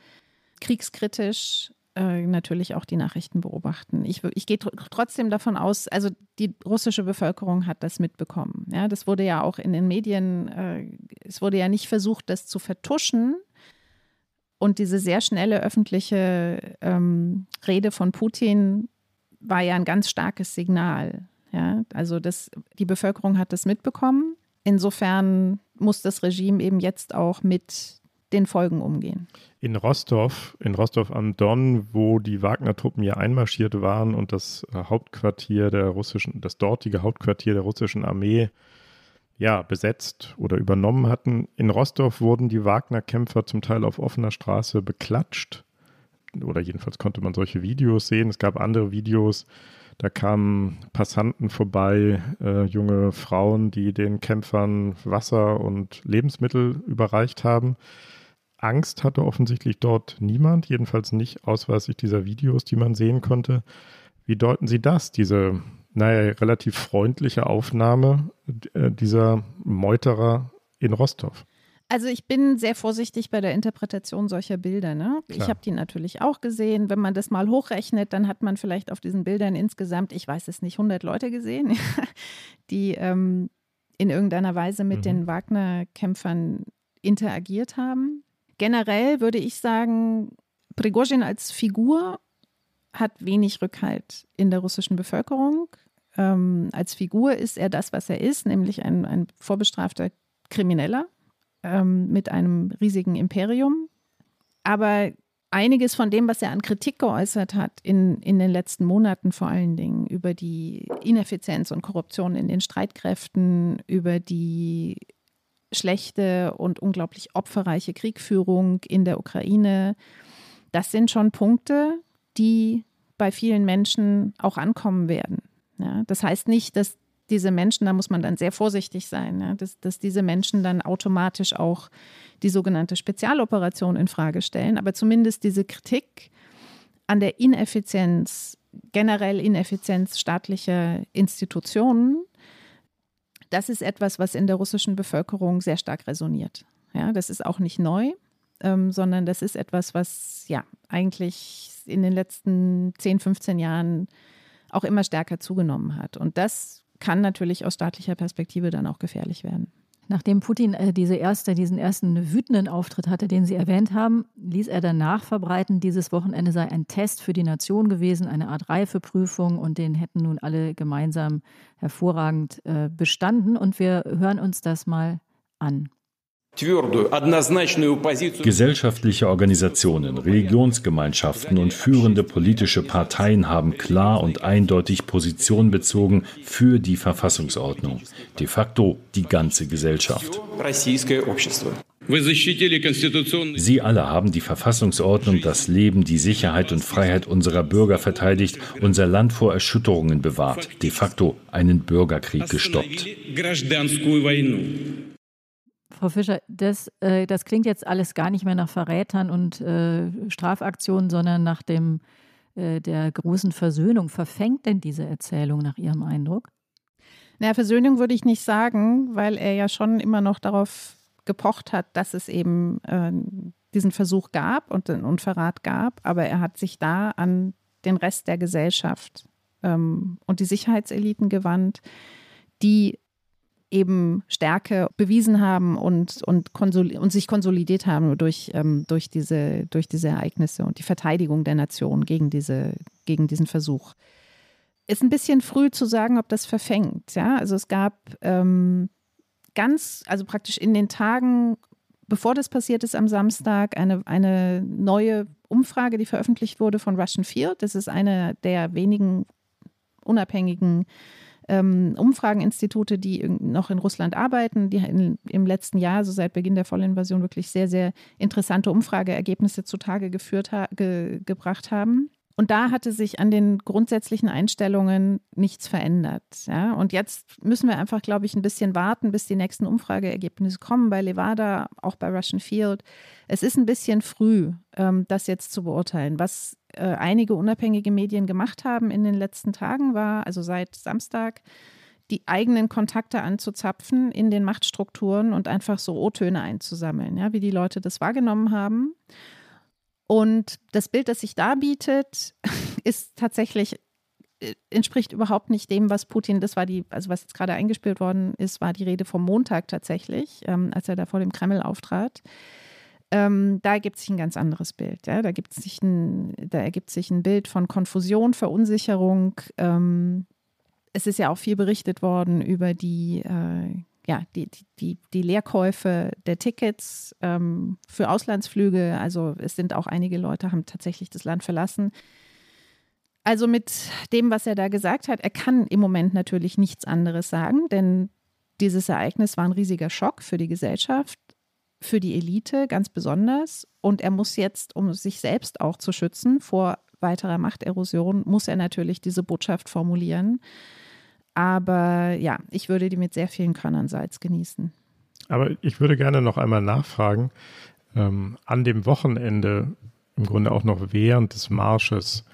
kriegskritisch äh, natürlich auch die Nachrichten beobachten. Ich, ich gehe tr trotzdem davon aus, also die russische Bevölkerung hat das mitbekommen. Ja, das wurde ja auch in den Medien, äh, es wurde ja nicht versucht, das zu vertuschen. Und diese sehr schnelle öffentliche ähm, Rede von Putin war ja ein ganz starkes Signal. Ja, also das, die Bevölkerung hat das mitbekommen. Insofern muss das Regime eben jetzt auch mit den Folgen umgehen. In Rostov, in Rostov am Don, wo die Wagner-Truppen ja einmarschiert waren und das äh, Hauptquartier der russischen, das dortige Hauptquartier der russischen Armee ja, besetzt oder übernommen hatten. In Rostov wurden die Wagner-Kämpfer zum Teil auf offener Straße beklatscht. Oder jedenfalls konnte man solche Videos sehen. Es gab andere Videos, da kamen Passanten vorbei, äh, junge Frauen, die den Kämpfern Wasser und Lebensmittel überreicht haben. Angst hatte offensichtlich dort niemand, jedenfalls nicht ausweislich dieser Videos, die man sehen konnte. Wie deuten Sie das, diese, naja, relativ freundliche Aufnahme äh, dieser Meuterer in Rostov? Also ich bin sehr vorsichtig bei der Interpretation solcher Bilder. Ne? Ich habe die natürlich auch gesehen. Wenn man das mal hochrechnet, dann hat man vielleicht auf diesen Bildern insgesamt, ich weiß es nicht, 100 Leute gesehen, die ähm, in irgendeiner Weise mit mhm. den Wagner-Kämpfern interagiert haben. Generell würde ich sagen, Prigozhin als Figur hat wenig Rückhalt in der russischen Bevölkerung. Ähm, als Figur ist er das, was er ist, nämlich ein, ein vorbestrafter Krimineller ähm, mit einem riesigen Imperium. Aber einiges von dem, was er an Kritik geäußert hat in, in den letzten Monaten vor allen Dingen über die Ineffizienz und Korruption in den Streitkräften, über die schlechte und unglaublich opferreiche Kriegführung in der Ukraine, das sind schon Punkte, die bei vielen Menschen auch ankommen werden. Ja, das heißt nicht, dass diese Menschen, da muss man dann sehr vorsichtig sein, ja, dass, dass diese Menschen dann automatisch auch die sogenannte Spezialoperation in Frage stellen, aber zumindest diese Kritik an der Ineffizienz, generell Ineffizienz staatlicher Institutionen, das ist etwas, was in der russischen Bevölkerung sehr stark resoniert. Ja, das ist auch nicht neu, ähm, sondern das ist etwas, was ja eigentlich in den letzten 10, 15 Jahren auch immer stärker zugenommen hat. Und das kann natürlich aus staatlicher Perspektive dann auch gefährlich werden. Nachdem Putin äh, diese erste, diesen ersten wütenden Auftritt hatte, den Sie erwähnt haben, ließ er danach verbreiten, dieses Wochenende sei ein Test für die Nation gewesen, eine Art Reifeprüfung und den hätten nun alle gemeinsam hervorragend äh, bestanden. Und wir hören uns das mal an. Gesellschaftliche Organisationen, Religionsgemeinschaften und führende politische Parteien haben klar und eindeutig Position bezogen für die Verfassungsordnung. De facto die ganze Gesellschaft. Sie alle haben die Verfassungsordnung, das Leben, die Sicherheit und Freiheit unserer Bürger verteidigt, unser Land vor Erschütterungen bewahrt, de facto einen Bürgerkrieg gestoppt. Frau Fischer, das, äh, das klingt jetzt alles gar nicht mehr nach Verrätern und äh, Strafaktionen, sondern nach dem, äh, der großen Versöhnung. Verfängt denn diese Erzählung nach Ihrem Eindruck? Naja, Versöhnung würde ich nicht sagen, weil er ja schon immer noch darauf gepocht hat, dass es eben äh, diesen Versuch gab und, und Verrat gab. Aber er hat sich da an den Rest der Gesellschaft ähm, und die Sicherheitseliten gewandt, die eben Stärke bewiesen haben und, und, und sich konsolidiert haben durch, ähm, durch, diese, durch diese Ereignisse und die Verteidigung der Nation gegen, diese, gegen diesen Versuch. Ist ein bisschen früh zu sagen, ob das verfängt. Ja? Also es gab ähm, ganz, also praktisch in den Tagen, bevor das passiert ist am Samstag, eine, eine neue Umfrage, die veröffentlicht wurde von Russian Field. Das ist eine der wenigen unabhängigen ähm, Umfrageninstitute, die noch in Russland arbeiten, die in, im letzten Jahr, also seit Beginn der Vollinvasion, wirklich sehr, sehr interessante Umfrageergebnisse zutage geführt ha ge gebracht haben. Und da hatte sich an den grundsätzlichen Einstellungen nichts verändert. Ja? Und jetzt müssen wir einfach, glaube ich, ein bisschen warten, bis die nächsten Umfrageergebnisse kommen bei Levada, auch bei Russian Field. Es ist ein bisschen früh, ähm, das jetzt zu beurteilen. Was äh, einige unabhängige Medien gemacht haben in den letzten Tagen war, also seit Samstag, die eigenen Kontakte anzuzapfen in den Machtstrukturen und einfach so O-Töne einzusammeln, ja, wie die Leute das wahrgenommen haben. Und das Bild, das sich da bietet, ist tatsächlich äh, entspricht überhaupt nicht dem, was Putin, das war die, also was jetzt gerade eingespielt worden ist, war die Rede vom Montag tatsächlich, ähm, als er da vor dem Kreml auftrat. Ähm, da ergibt sich ein ganz anderes Bild. Ja? Da, gibt sich ein, da ergibt sich ein Bild von Konfusion, Verunsicherung. Ähm, es ist ja auch viel berichtet worden über die äh, ja, die, die, die Leerkäufe der Tickets ähm, für Auslandsflüge. Also es sind auch einige Leute, haben tatsächlich das Land verlassen. Also mit dem, was er da gesagt hat, er kann im Moment natürlich nichts anderes sagen, denn dieses Ereignis war ein riesiger Schock für die Gesellschaft, für die Elite ganz besonders. Und er muss jetzt, um sich selbst auch zu schützen vor weiterer Machterosion, muss er natürlich diese Botschaft formulieren. Aber ja, ich würde die mit sehr vielen Körnern Salz genießen. Aber ich würde gerne noch einmal nachfragen, ähm, an dem Wochenende, im Grunde auch noch während des Marsches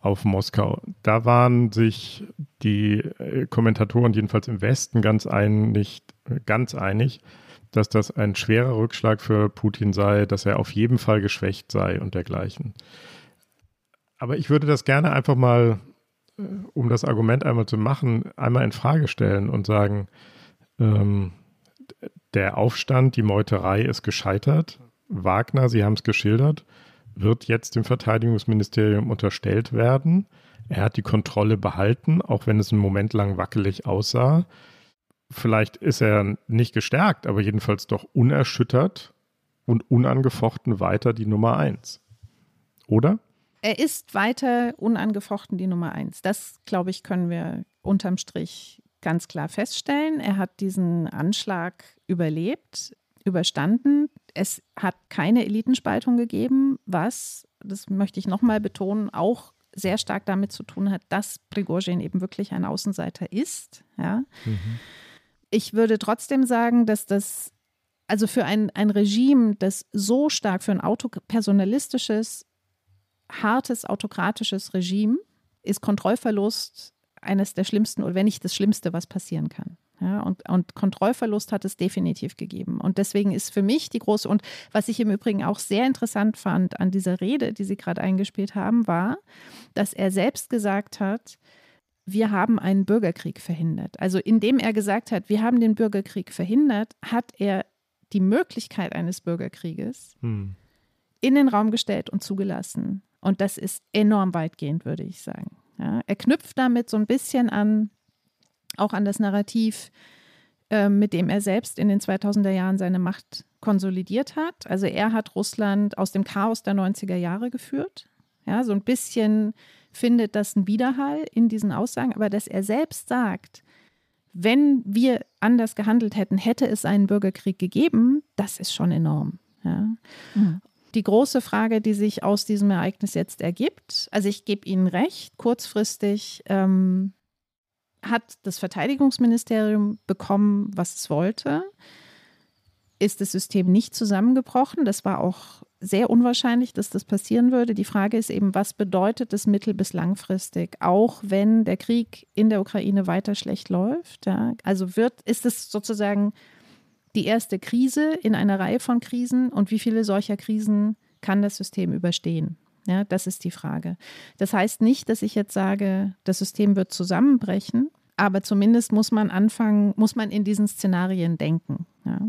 auf Moskau, da waren sich die äh, Kommentatoren jedenfalls im Westen ganz einig, ganz einig, dass das ein schwerer Rückschlag für Putin sei, dass er auf jeden Fall geschwächt sei und dergleichen. Aber ich würde das gerne einfach mal um das Argument einmal zu machen, einmal in Frage stellen und sagen, ähm, der Aufstand, die Meuterei ist gescheitert. Wagner, Sie haben es geschildert, wird jetzt dem Verteidigungsministerium unterstellt werden. Er hat die Kontrolle behalten, auch wenn es einen Moment lang wackelig aussah. Vielleicht ist er nicht gestärkt, aber jedenfalls doch unerschüttert und unangefochten weiter die Nummer eins. Oder? Er ist weiter unangefochten die Nummer eins. Das, glaube ich, können wir unterm Strich ganz klar feststellen. Er hat diesen Anschlag überlebt, überstanden. Es hat keine Elitenspaltung gegeben, was, das möchte ich nochmal betonen, auch sehr stark damit zu tun hat, dass Prigozhin eben wirklich ein Außenseiter ist. Ja. Mhm. Ich würde trotzdem sagen, dass das also für ein, ein Regime, das so stark für ein autopersonalistisches hartes autokratisches Regime ist Kontrollverlust eines der schlimmsten oder wenn nicht das Schlimmste, was passieren kann. Ja, und, und Kontrollverlust hat es definitiv gegeben. Und deswegen ist für mich die große, und was ich im Übrigen auch sehr interessant fand an dieser Rede, die Sie gerade eingespielt haben, war, dass er selbst gesagt hat, wir haben einen Bürgerkrieg verhindert. Also indem er gesagt hat, wir haben den Bürgerkrieg verhindert, hat er die Möglichkeit eines Bürgerkrieges hm. in den Raum gestellt und zugelassen. Und das ist enorm weitgehend, würde ich sagen. Ja, er knüpft damit so ein bisschen an, auch an das Narrativ, äh, mit dem er selbst in den 2000er Jahren seine Macht konsolidiert hat. Also er hat Russland aus dem Chaos der 90er Jahre geführt. Ja, so ein bisschen findet das einen Widerhall in diesen Aussagen, aber dass er selbst sagt, wenn wir anders gehandelt hätten, hätte es einen Bürgerkrieg gegeben, das ist schon enorm. Ja. Mhm die große Frage, die sich aus diesem Ereignis jetzt ergibt. Also ich gebe Ihnen recht, kurzfristig ähm, hat das Verteidigungsministerium bekommen, was es wollte. Ist das System nicht zusammengebrochen? Das war auch sehr unwahrscheinlich, dass das passieren würde. Die Frage ist eben, was bedeutet das mittel- bis langfristig, auch wenn der Krieg in der Ukraine weiter schlecht läuft? Ja? Also wird, ist es sozusagen die erste Krise in einer Reihe von Krisen und wie viele solcher Krisen kann das System überstehen? Ja, das ist die Frage. Das heißt nicht, dass ich jetzt sage, das System wird zusammenbrechen, aber zumindest muss man anfangen, muss man in diesen Szenarien denken. Ja.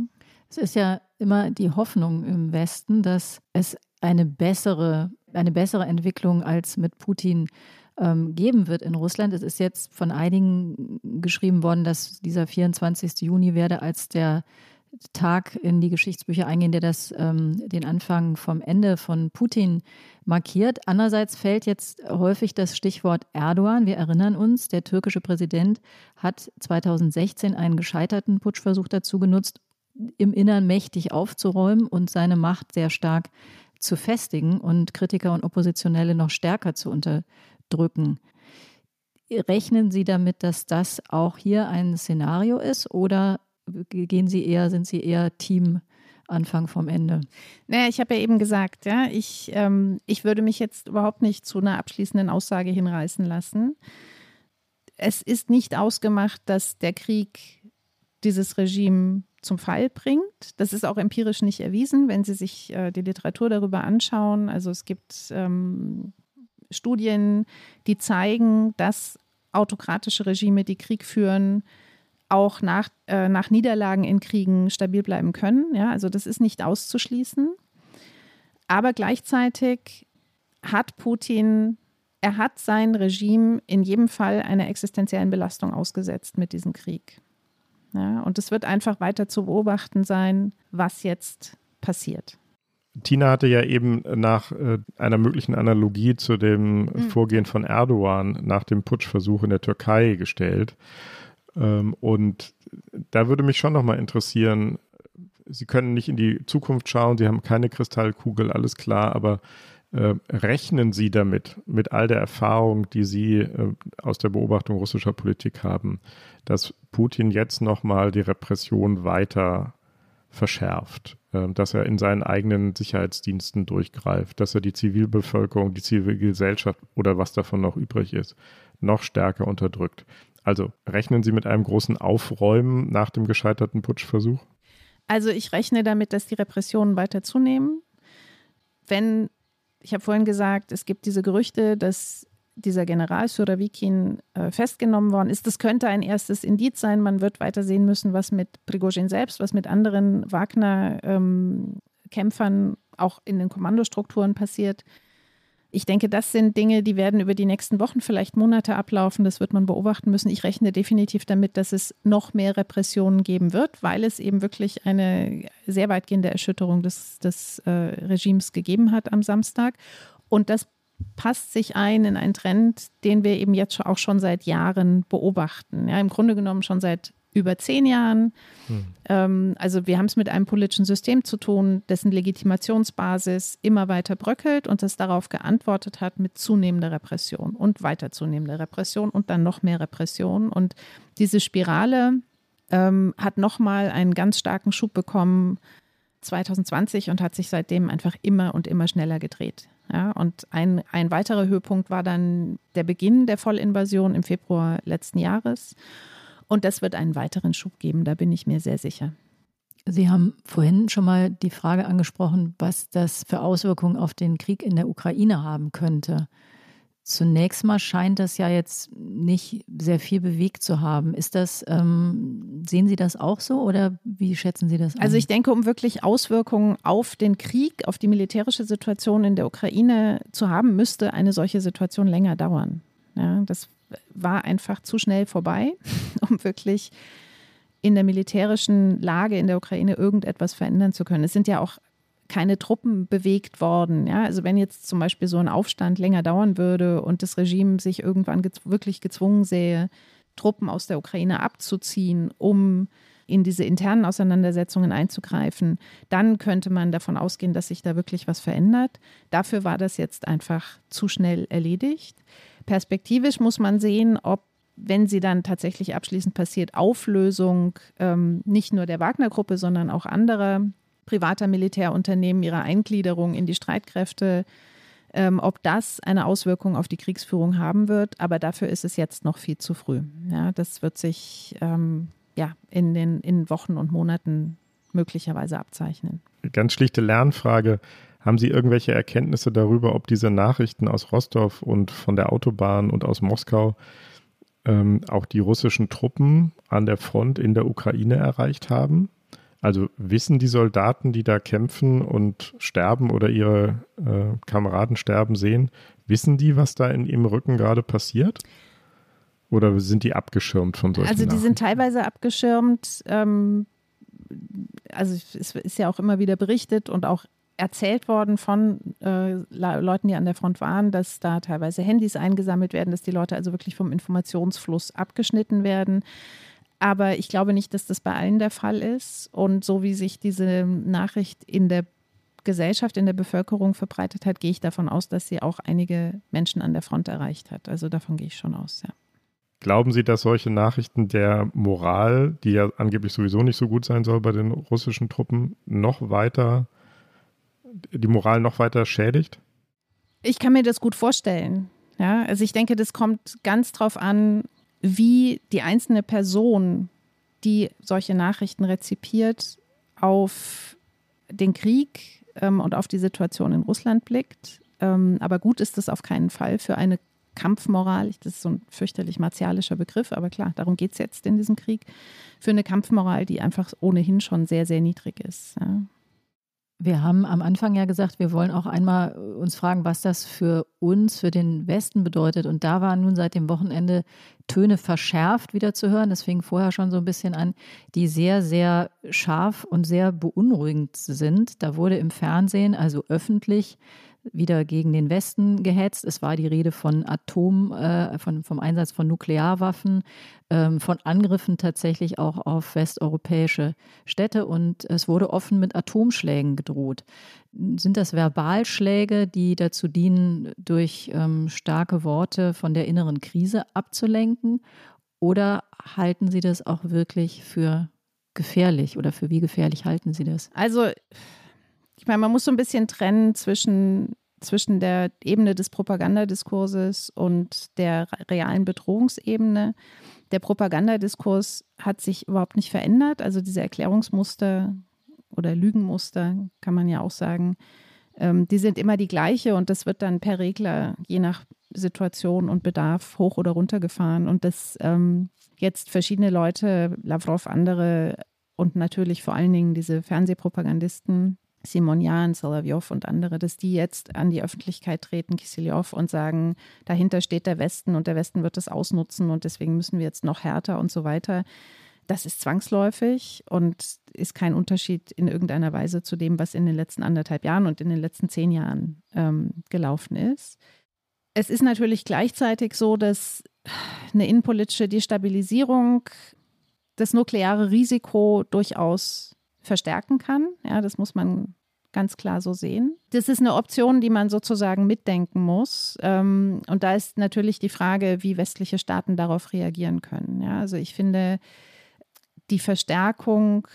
Es ist ja immer die Hoffnung im Westen, dass es eine bessere, eine bessere Entwicklung als mit Putin ähm, geben wird in Russland. Es ist jetzt von einigen geschrieben worden, dass dieser 24. Juni werde als der Tag in die Geschichtsbücher eingehen, der das ähm, den Anfang vom Ende von Putin markiert. Andererseits fällt jetzt häufig das Stichwort Erdogan. Wir erinnern uns, der türkische Präsident hat 2016 einen gescheiterten Putschversuch dazu genutzt, im Innern mächtig aufzuräumen und seine Macht sehr stark zu festigen und Kritiker und Oppositionelle noch stärker zu unterdrücken. Rechnen Sie damit, dass das auch hier ein Szenario ist oder gehen Sie eher, sind Sie eher Team Anfang vom Ende? Naja, ich habe ja eben gesagt, ja, ich, ähm, ich würde mich jetzt überhaupt nicht zu einer abschließenden Aussage hinreißen lassen. Es ist nicht ausgemacht, dass der Krieg dieses Regime zum Fall bringt. Das ist auch empirisch nicht erwiesen, wenn Sie sich äh, die Literatur darüber anschauen. Also es gibt ähm, Studien, die zeigen, dass autokratische Regime, die Krieg führen, auch nach, äh, nach Niederlagen in Kriegen stabil bleiben können. Ja, also das ist nicht auszuschließen. Aber gleichzeitig hat Putin, er hat sein Regime in jedem Fall einer existenziellen Belastung ausgesetzt mit diesem Krieg. Ja, und es wird einfach weiter zu beobachten sein, was jetzt passiert. Tina hatte ja eben nach äh, einer möglichen Analogie zu dem mhm. Vorgehen von Erdogan nach dem Putschversuch in der Türkei gestellt. Ähm, und da würde mich schon nochmal interessieren, Sie können nicht in die Zukunft schauen, Sie haben keine Kristallkugel, alles klar, aber äh, rechnen Sie damit, mit all der Erfahrung, die Sie äh, aus der Beobachtung russischer Politik haben, dass Putin jetzt nochmal die Repression weiter verschärft, äh, dass er in seinen eigenen Sicherheitsdiensten durchgreift, dass er die Zivilbevölkerung, die Zivilgesellschaft oder was davon noch übrig ist, noch stärker unterdrückt. Also rechnen Sie mit einem großen Aufräumen nach dem gescheiterten Putschversuch? Also ich rechne damit, dass die Repressionen weiter zunehmen. Wenn, ich habe vorhin gesagt, es gibt diese Gerüchte, dass dieser General Suravikin äh, festgenommen worden ist. Das könnte ein erstes Indiz sein. Man wird weiter sehen müssen, was mit Prigozhin selbst, was mit anderen Wagner-Kämpfern ähm, auch in den Kommandostrukturen passiert. Ich denke, das sind Dinge, die werden über die nächsten Wochen, vielleicht Monate ablaufen. Das wird man beobachten müssen. Ich rechne definitiv damit, dass es noch mehr Repressionen geben wird, weil es eben wirklich eine sehr weitgehende Erschütterung des, des äh, Regimes gegeben hat am Samstag. Und das passt sich ein in einen Trend, den wir eben jetzt auch schon seit Jahren beobachten. Ja, Im Grunde genommen schon seit über zehn Jahren. Hm. Ähm, also wir haben es mit einem politischen System zu tun, dessen Legitimationsbasis immer weiter bröckelt und das darauf geantwortet hat mit zunehmender Repression und weiter zunehmender Repression und dann noch mehr Repression. Und diese Spirale ähm, hat nochmal einen ganz starken Schub bekommen 2020 und hat sich seitdem einfach immer und immer schneller gedreht. Ja, und ein, ein weiterer Höhepunkt war dann der Beginn der Vollinvasion im Februar letzten Jahres. Und das wird einen weiteren Schub geben, da bin ich mir sehr sicher. Sie haben vorhin schon mal die Frage angesprochen, was das für Auswirkungen auf den Krieg in der Ukraine haben könnte. Zunächst mal scheint das ja jetzt nicht sehr viel bewegt zu haben. Ist das, ähm, sehen Sie das auch so oder wie schätzen Sie das an? Also ich denke, um wirklich Auswirkungen auf den Krieg, auf die militärische Situation in der Ukraine zu haben, müsste eine solche Situation länger dauern. Ja, das war einfach zu schnell vorbei, um wirklich in der militärischen Lage in der Ukraine irgendetwas verändern zu können. Es sind ja auch keine Truppen bewegt worden. Ja? Also wenn jetzt zum Beispiel so ein Aufstand länger dauern würde und das Regime sich irgendwann gez wirklich gezwungen sähe, Truppen aus der Ukraine abzuziehen, um in diese internen Auseinandersetzungen einzugreifen, dann könnte man davon ausgehen, dass sich da wirklich was verändert. Dafür war das jetzt einfach zu schnell erledigt. Perspektivisch muss man sehen, ob wenn sie dann tatsächlich abschließend passiert, Auflösung ähm, nicht nur der Wagner-Gruppe, sondern auch anderer privater Militärunternehmen, ihrer Eingliederung in die Streitkräfte, ähm, ob das eine Auswirkung auf die Kriegsführung haben wird. Aber dafür ist es jetzt noch viel zu früh. Ja, das wird sich ähm, ja, in den in Wochen und Monaten möglicherweise abzeichnen. Ganz schlichte Lernfrage. Haben Sie irgendwelche Erkenntnisse darüber, ob diese Nachrichten aus Rostov und von der Autobahn und aus Moskau ähm, auch die russischen Truppen an der Front in der Ukraine erreicht haben? Also wissen die Soldaten, die da kämpfen und sterben oder ihre äh, Kameraden sterben sehen, wissen die, was da in ihrem Rücken gerade passiert? Oder sind die abgeschirmt von solchen Also die sind teilweise abgeschirmt. Ähm, also es ist ja auch immer wieder berichtet und auch erzählt worden von äh, Leuten, die an der Front waren, dass da teilweise Handys eingesammelt werden, dass die Leute also wirklich vom Informationsfluss abgeschnitten werden. Aber ich glaube nicht, dass das bei allen der Fall ist. Und so wie sich diese Nachricht in der Gesellschaft, in der Bevölkerung verbreitet hat, gehe ich davon aus, dass sie auch einige Menschen an der Front erreicht hat. Also davon gehe ich schon aus, ja. Glauben Sie, dass solche Nachrichten der Moral, die ja angeblich sowieso nicht so gut sein soll bei den russischen Truppen, noch weiter, die Moral noch weiter schädigt? Ich kann mir das gut vorstellen. Ja, also ich denke, das kommt ganz drauf an, wie die einzelne Person, die solche Nachrichten rezipiert, auf den Krieg ähm, und auf die Situation in Russland blickt. Ähm, aber gut ist es auf keinen Fall für eine Kampfmoral, das ist so ein fürchterlich martialischer Begriff, aber klar, darum geht es jetzt in diesem Krieg, für eine Kampfmoral, die einfach ohnehin schon sehr, sehr niedrig ist. Ja. Wir haben am Anfang ja gesagt, wir wollen auch einmal uns fragen, was das für uns, für den Westen bedeutet. Und da waren nun seit dem Wochenende Töne verschärft wieder zu hören. Das fing vorher schon so ein bisschen an, die sehr, sehr scharf und sehr beunruhigend sind. Da wurde im Fernsehen, also öffentlich, wieder gegen den Westen gehetzt. Es war die Rede von Atom, äh, von, vom Einsatz von Nuklearwaffen, ähm, von Angriffen tatsächlich auch auf westeuropäische Städte und es wurde offen mit Atomschlägen gedroht. Sind das Verbalschläge, die dazu dienen, durch ähm, starke Worte von der inneren Krise abzulenken? Oder halten Sie das auch wirklich für gefährlich oder für wie gefährlich halten Sie das? Also ich meine, man muss so ein bisschen trennen zwischen, zwischen der Ebene des Propagandadiskurses und der realen Bedrohungsebene. Der Propagandadiskurs hat sich überhaupt nicht verändert. Also diese Erklärungsmuster oder Lügenmuster, kann man ja auch sagen, ähm, die sind immer die gleiche und das wird dann per Regler je nach Situation und Bedarf hoch oder runter gefahren. Und dass ähm, jetzt verschiedene Leute, Lavrov, andere und natürlich vor allen Dingen diese Fernsehpropagandisten Simonian, Solovyov und andere, dass die jetzt an die Öffentlichkeit treten, Kisilov, und sagen, dahinter steht der Westen und der Westen wird es ausnutzen und deswegen müssen wir jetzt noch härter und so weiter. Das ist zwangsläufig und ist kein Unterschied in irgendeiner Weise zu dem, was in den letzten anderthalb Jahren und in den letzten zehn Jahren ähm, gelaufen ist. Es ist natürlich gleichzeitig so, dass eine innenpolitische Destabilisierung das nukleare Risiko durchaus verstärken kann. Ja, das muss man ganz klar so sehen. Das ist eine Option, die man sozusagen mitdenken muss. Ähm, und da ist natürlich die Frage, wie westliche Staaten darauf reagieren können. Ja, also ich finde, die Verstärkung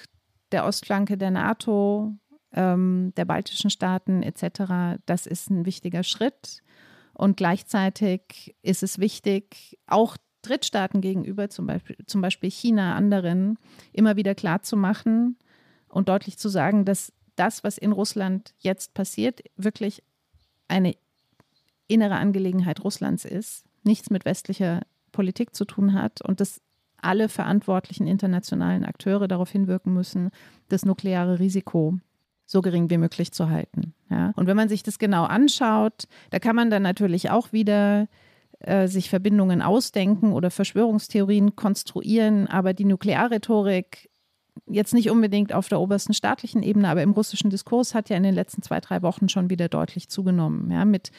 der Ostflanke der NATO, ähm, der baltischen Staaten etc., das ist ein wichtiger Schritt. Und gleichzeitig ist es wichtig, auch Drittstaaten gegenüber, zum Beispiel, zum Beispiel China, anderen, immer wieder klarzumachen, und deutlich zu sagen, dass das, was in Russland jetzt passiert, wirklich eine innere Angelegenheit Russlands ist, nichts mit westlicher Politik zu tun hat und dass alle verantwortlichen internationalen Akteure darauf hinwirken müssen, das nukleare Risiko so gering wie möglich zu halten. Ja? Und wenn man sich das genau anschaut, da kann man dann natürlich auch wieder äh, sich Verbindungen ausdenken oder Verschwörungstheorien konstruieren, aber die Nuklearrhetorik jetzt nicht unbedingt auf der obersten staatlichen Ebene, aber im russischen Diskurs hat ja in den letzten zwei, drei Wochen schon wieder deutlich zugenommen. Ja, mit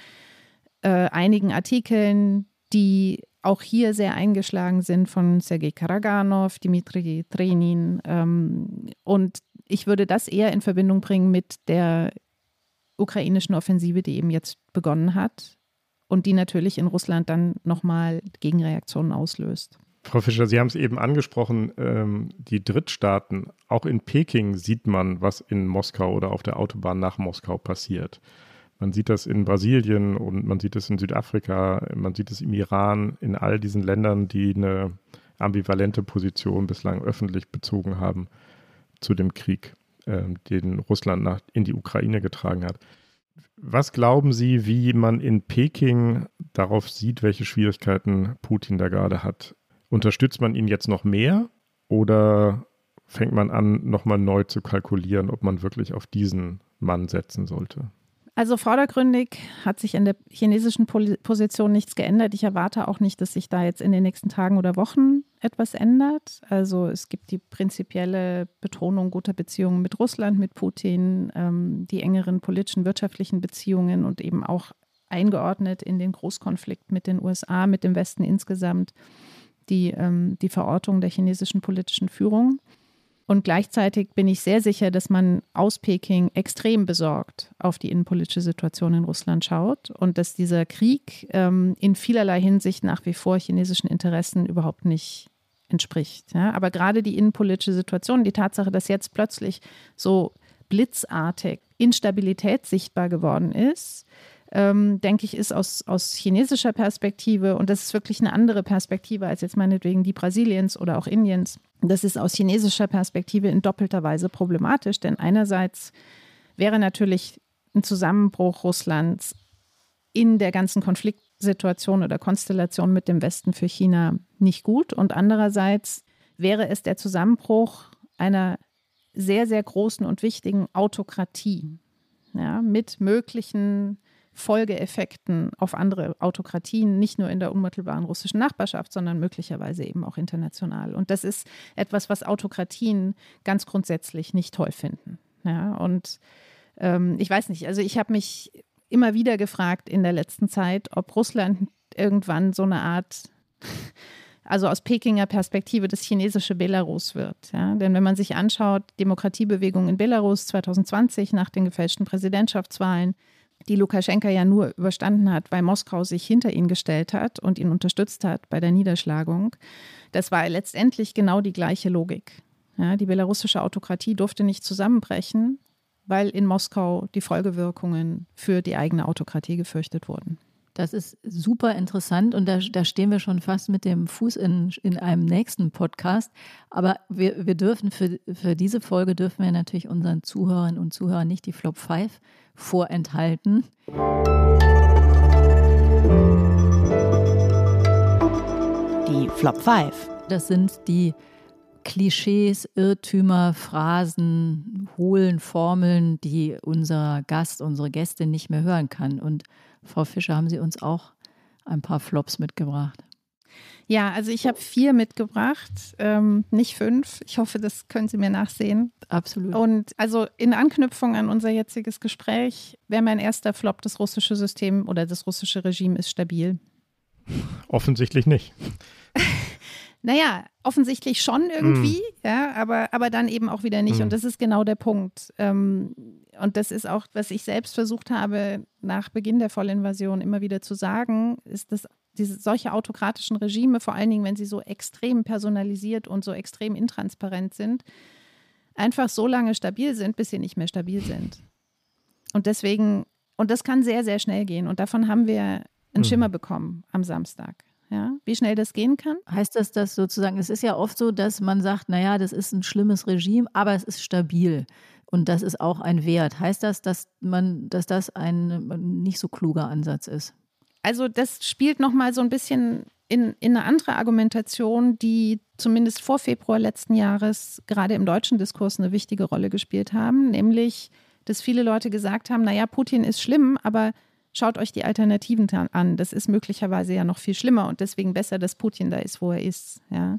äh, einigen Artikeln, die auch hier sehr eingeschlagen sind von Sergei Karaganov, Dmitri Trenin. Ähm, und ich würde das eher in Verbindung bringen mit der ukrainischen Offensive, die eben jetzt begonnen hat und die natürlich in Russland dann nochmal Gegenreaktionen auslöst. Frau Fischer, Sie haben es eben angesprochen, ähm, die Drittstaaten. Auch in Peking sieht man, was in Moskau oder auf der Autobahn nach Moskau passiert. Man sieht das in Brasilien und man sieht es in Südafrika, man sieht es im Iran, in all diesen Ländern, die eine ambivalente Position bislang öffentlich bezogen haben zu dem Krieg, äh, den Russland nach, in die Ukraine getragen hat. Was glauben Sie, wie man in Peking darauf sieht, welche Schwierigkeiten Putin da gerade hat? Unterstützt man ihn jetzt noch mehr oder fängt man an, nochmal neu zu kalkulieren, ob man wirklich auf diesen Mann setzen sollte? Also vordergründig hat sich in der chinesischen Position nichts geändert. Ich erwarte auch nicht, dass sich da jetzt in den nächsten Tagen oder Wochen etwas ändert. Also es gibt die prinzipielle Betonung guter Beziehungen mit Russland, mit Putin, ähm, die engeren politischen, wirtschaftlichen Beziehungen und eben auch eingeordnet in den Großkonflikt mit den USA, mit dem Westen insgesamt, die, ähm, die Verortung der chinesischen politischen Führung. Und gleichzeitig bin ich sehr sicher, dass man aus Peking extrem besorgt auf die innenpolitische Situation in Russland schaut und dass dieser Krieg ähm, in vielerlei Hinsicht nach wie vor chinesischen Interessen überhaupt nicht entspricht. Ja? Aber gerade die innenpolitische Situation, die Tatsache, dass jetzt plötzlich so blitzartig Instabilität sichtbar geworden ist, ähm, denke ich, ist aus, aus chinesischer Perspektive, und das ist wirklich eine andere Perspektive als jetzt meinetwegen die Brasiliens oder auch Indiens, das ist aus chinesischer Perspektive in doppelter Weise problematisch, denn einerseits wäre natürlich ein Zusammenbruch Russlands in der ganzen Konfliktsituation oder Konstellation mit dem Westen für China nicht gut und andererseits wäre es der Zusammenbruch einer sehr, sehr großen und wichtigen Autokratie ja, mit möglichen Folgeeffekten auf andere Autokratien, nicht nur in der unmittelbaren russischen Nachbarschaft, sondern möglicherweise eben auch international. Und das ist etwas, was Autokratien ganz grundsätzlich nicht toll finden. Ja, und ähm, ich weiß nicht, also ich habe mich immer wieder gefragt in der letzten Zeit, ob Russland irgendwann so eine Art also aus Pekinger Perspektive das chinesische Belarus wird. Ja? Denn wenn man sich anschaut, Demokratiebewegung in Belarus 2020 nach den gefälschten Präsidentschaftswahlen, die Lukaschenka ja nur überstanden hat, weil Moskau sich hinter ihn gestellt hat und ihn unterstützt hat bei der Niederschlagung. Das war letztendlich genau die gleiche Logik. Ja, die belarussische Autokratie durfte nicht zusammenbrechen, weil in Moskau die Folgewirkungen für die eigene Autokratie gefürchtet wurden. Das ist super interessant und da, da stehen wir schon fast mit dem Fuß in, in einem nächsten Podcast. Aber wir, wir dürfen für, für diese Folge dürfen wir natürlich unseren Zuhörern und Zuhörern nicht die Flop 5 vorenthalten. Die Flop 5. Das sind die Klischees, Irrtümer, Phrasen, hohlen Formeln, die unser Gast, unsere Gästin nicht mehr hören kann. Und Frau Fischer, haben Sie uns auch ein paar Flops mitgebracht? Ja, also ich habe vier mitgebracht, ähm, nicht fünf. Ich hoffe, das können Sie mir nachsehen. Absolut. Und also in Anknüpfung an unser jetziges Gespräch wäre mein erster Flop, das russische System oder das russische Regime ist stabil. Offensichtlich nicht. Naja, offensichtlich schon irgendwie, mm. ja, aber, aber dann eben auch wieder nicht. Mm. Und das ist genau der Punkt. Ähm, und das ist auch, was ich selbst versucht habe, nach Beginn der Vollinvasion immer wieder zu sagen, ist, dass diese solche autokratischen Regime, vor allen Dingen, wenn sie so extrem personalisiert und so extrem intransparent sind, einfach so lange stabil sind, bis sie nicht mehr stabil sind. Und deswegen, und das kann sehr, sehr schnell gehen. Und davon haben wir einen mm. Schimmer bekommen am Samstag ja, wie schnell das gehen kann. Heißt das, dass sozusagen, es ist ja oft so, dass man sagt, naja, das ist ein schlimmes Regime, aber es ist stabil. Und das ist auch ein Wert. Heißt das, dass man, dass das ein nicht so kluger Ansatz ist? Also das spielt nochmal so ein bisschen in, in eine andere Argumentation, die zumindest vor Februar letzten Jahres gerade im deutschen Diskurs eine wichtige Rolle gespielt haben, nämlich, dass viele Leute gesagt haben, naja, Putin ist schlimm, aber Schaut euch die Alternativen an. Das ist möglicherweise ja noch viel schlimmer und deswegen besser, dass Putin da ist, wo er ist. Ja.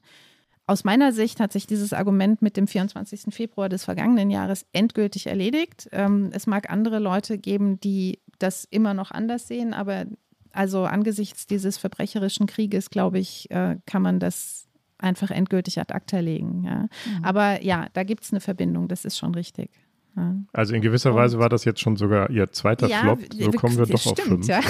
Aus meiner Sicht hat sich dieses Argument mit dem 24. Februar des vergangenen Jahres endgültig erledigt. Ähm, es mag andere Leute geben, die das immer noch anders sehen, aber also angesichts dieses verbrecherischen Krieges, glaube ich, äh, kann man das einfach endgültig ad acta legen. Ja. Mhm. Aber ja, da gibt es eine Verbindung, das ist schon richtig. Also in gewisser und, Weise war das jetzt schon sogar Ihr zweiter ja, Flop. So kommen wir doch stimmt, auf fünf. Ja.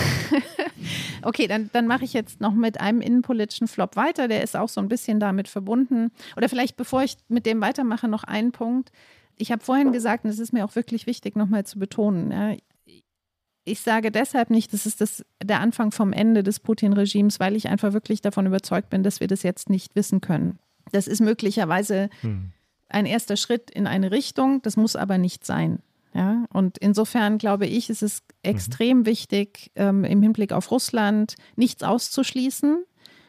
okay, dann, dann mache ich jetzt noch mit einem innenpolitischen Flop weiter. Der ist auch so ein bisschen damit verbunden. Oder vielleicht, bevor ich mit dem weitermache, noch einen Punkt. Ich habe vorhin gesagt, und es ist mir auch wirklich wichtig, nochmal zu betonen, ja, ich sage deshalb nicht, das ist das, der Anfang vom Ende des Putin-Regimes, weil ich einfach wirklich davon überzeugt bin, dass wir das jetzt nicht wissen können. Das ist möglicherweise hm ein erster Schritt in eine Richtung, das muss aber nicht sein. Ja, und insofern glaube ich, ist es extrem mhm. wichtig, ähm, im Hinblick auf Russland nichts auszuschließen,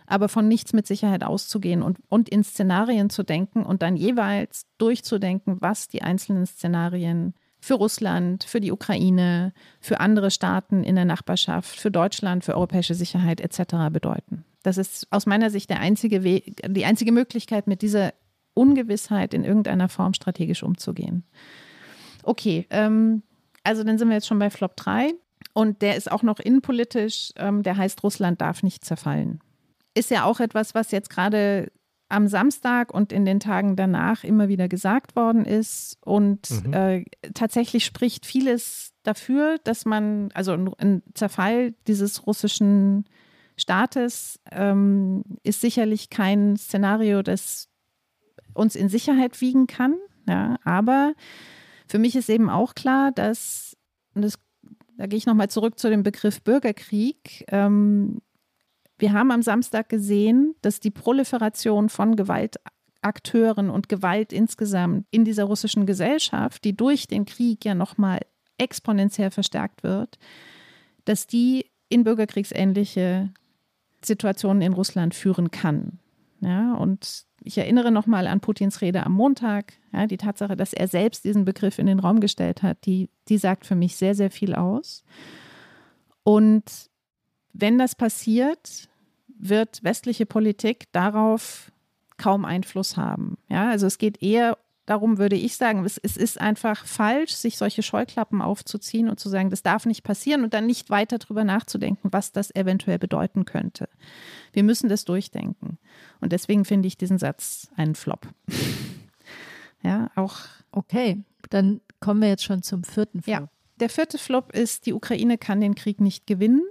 aber von nichts mit Sicherheit auszugehen und, und in Szenarien zu denken und dann jeweils durchzudenken, was die einzelnen Szenarien für Russland, für die Ukraine, für andere Staaten in der Nachbarschaft, für Deutschland, für europäische Sicherheit etc. bedeuten. Das ist aus meiner Sicht der einzige Weg, die einzige Möglichkeit, mit dieser Ungewissheit in irgendeiner Form strategisch umzugehen. Okay, ähm, also dann sind wir jetzt schon bei Flop 3 und der ist auch noch innenpolitisch, ähm, der heißt Russland darf nicht zerfallen. Ist ja auch etwas, was jetzt gerade am Samstag und in den Tagen danach immer wieder gesagt worden ist. Und mhm. äh, tatsächlich spricht vieles dafür, dass man, also ein Zerfall dieses russischen Staates ähm, ist sicherlich kein Szenario, das uns in Sicherheit wiegen kann. Ja, aber für mich ist eben auch klar, dass, das, da gehe ich nochmal zurück zu dem Begriff Bürgerkrieg, ähm, wir haben am Samstag gesehen, dass die Proliferation von Gewaltakteuren und Gewalt insgesamt in dieser russischen Gesellschaft, die durch den Krieg ja nochmal exponentiell verstärkt wird, dass die in bürgerkriegsähnliche Situationen in Russland führen kann. Ja, und ich erinnere nochmal an Putins Rede am Montag. Ja, die Tatsache, dass er selbst diesen Begriff in den Raum gestellt hat, die, die sagt für mich sehr, sehr viel aus. Und wenn das passiert, wird westliche Politik darauf kaum Einfluss haben. Ja, also es geht eher darum, würde ich sagen, es, es, ist einfach falsch, sich solche Scheuklappen aufzuziehen und zu sagen, das darf nicht passieren und dann nicht weiter darüber nachzudenken, was das eventuell bedeuten könnte. Wir müssen das durchdenken. Und deswegen finde ich diesen Satz einen Flop. ja, auch. Okay, dann kommen wir jetzt schon zum vierten Flop. Ja, der vierte Flop ist, die Ukraine kann den Krieg nicht gewinnen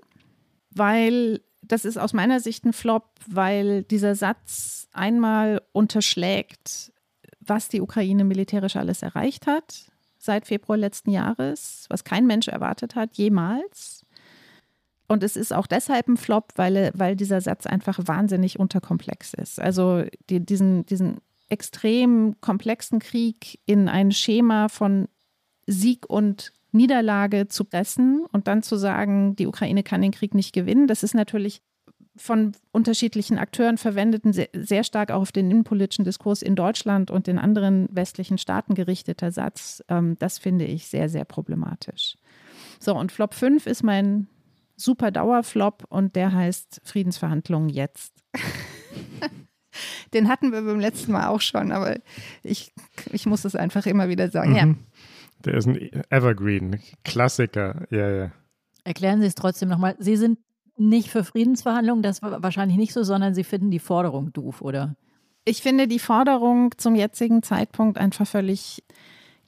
weil das ist aus meiner Sicht ein Flop, weil dieser Satz einmal unterschlägt, was die Ukraine militärisch alles erreicht hat seit Februar letzten Jahres, was kein Mensch erwartet hat, jemals. Und es ist auch deshalb ein Flop, weil, weil dieser Satz einfach wahnsinnig unterkomplex ist. Also die, diesen, diesen extrem komplexen Krieg in ein Schema von Sieg und Niederlage zu pressen und dann zu sagen, die Ukraine kann den Krieg nicht gewinnen. Das ist natürlich von unterschiedlichen Akteuren verwendeten, sehr, sehr stark auch auf den innenpolitischen Diskurs in Deutschland und in anderen westlichen Staaten gerichteter Satz. Ähm, das finde ich sehr, sehr problematisch. So, und Flop 5 ist mein super Dauerflop und der heißt Friedensverhandlungen jetzt. Den hatten wir beim letzten Mal auch schon, aber ich, ich muss es einfach immer wieder sagen. Mhm. Ja. Der ist ein Evergreen, Klassiker. Ja, ja. Erklären Sie es trotzdem nochmal. Sie sind nicht für Friedensverhandlungen, das war wahrscheinlich nicht so, sondern Sie finden die Forderung doof, oder? Ich finde die Forderung zum jetzigen Zeitpunkt einfach völlig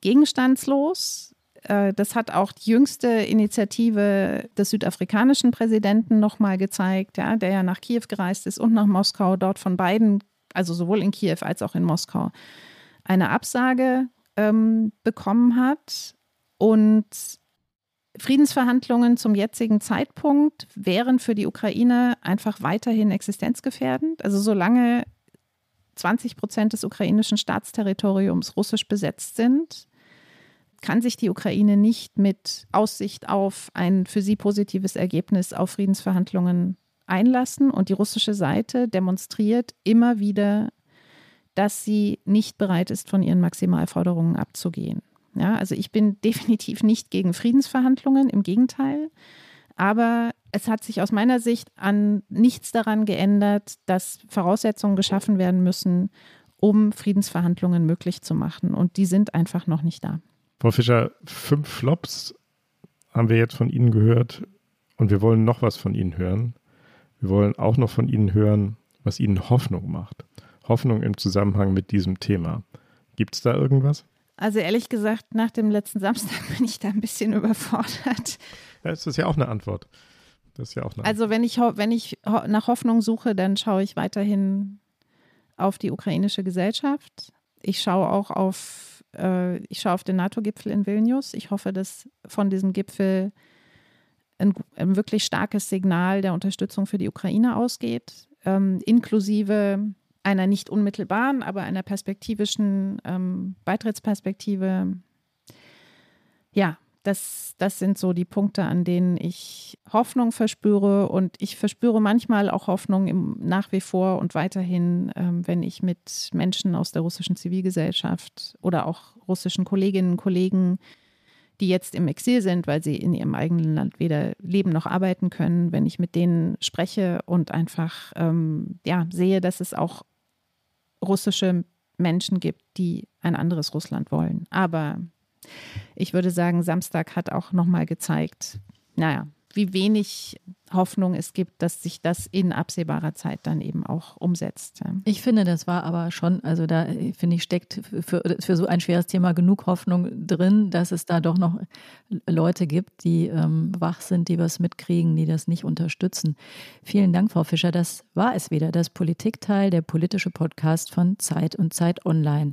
gegenstandslos. Äh, das hat auch die jüngste Initiative des südafrikanischen Präsidenten nochmal gezeigt, ja, der ja nach Kiew gereist ist und nach Moskau, dort von beiden, also sowohl in Kiew als auch in Moskau, eine Absage ähm, bekommen hat. Und Friedensverhandlungen zum jetzigen Zeitpunkt wären für die Ukraine einfach weiterhin existenzgefährdend. Also solange 20 Prozent des ukrainischen Staatsterritoriums russisch besetzt sind, kann sich die Ukraine nicht mit Aussicht auf ein für sie positives Ergebnis auf Friedensverhandlungen einlassen. Und die russische Seite demonstriert immer wieder dass sie nicht bereit ist, von ihren Maximalforderungen abzugehen. Ja, also ich bin definitiv nicht gegen Friedensverhandlungen, im Gegenteil. Aber es hat sich aus meiner Sicht an nichts daran geändert, dass Voraussetzungen geschaffen werden müssen, um Friedensverhandlungen möglich zu machen. Und die sind einfach noch nicht da. Frau Fischer, fünf Flops haben wir jetzt von Ihnen gehört und wir wollen noch was von Ihnen hören. Wir wollen auch noch von Ihnen hören, was Ihnen Hoffnung macht. Hoffnung im Zusammenhang mit diesem Thema. Gibt es da irgendwas? Also ehrlich gesagt, nach dem letzten Samstag bin ich da ein bisschen überfordert. Ja, das ist ja auch eine Antwort. Das ist ja auch eine also wenn ich, wenn ich nach Hoffnung suche, dann schaue ich weiterhin auf die ukrainische Gesellschaft. Ich schaue auch auf, äh, ich schaue auf den NATO-Gipfel in Vilnius. Ich hoffe, dass von diesem Gipfel ein, ein wirklich starkes Signal der Unterstützung für die Ukraine ausgeht, ähm, inklusive einer nicht unmittelbaren, aber einer perspektivischen ähm, Beitrittsperspektive. Ja, das, das sind so die Punkte, an denen ich Hoffnung verspüre. Und ich verspüre manchmal auch Hoffnung im, nach wie vor und weiterhin, ähm, wenn ich mit Menschen aus der russischen Zivilgesellschaft oder auch russischen Kolleginnen und Kollegen die jetzt im Exil sind, weil sie in ihrem eigenen Land weder leben noch arbeiten können, wenn ich mit denen spreche und einfach ähm, ja, sehe, dass es auch russische Menschen gibt, die ein anderes Russland wollen. Aber ich würde sagen, Samstag hat auch nochmal gezeigt, naja, wie wenig Hoffnung es gibt, dass sich das in absehbarer Zeit dann eben auch umsetzt. Ich finde, das war aber schon, also da finde ich, steckt für, für so ein schweres Thema genug Hoffnung drin, dass es da doch noch Leute gibt, die ähm, wach sind, die was mitkriegen, die das nicht unterstützen. Vielen Dank, Frau Fischer. Das war es wieder, das Politikteil, der politische Podcast von Zeit und Zeit Online.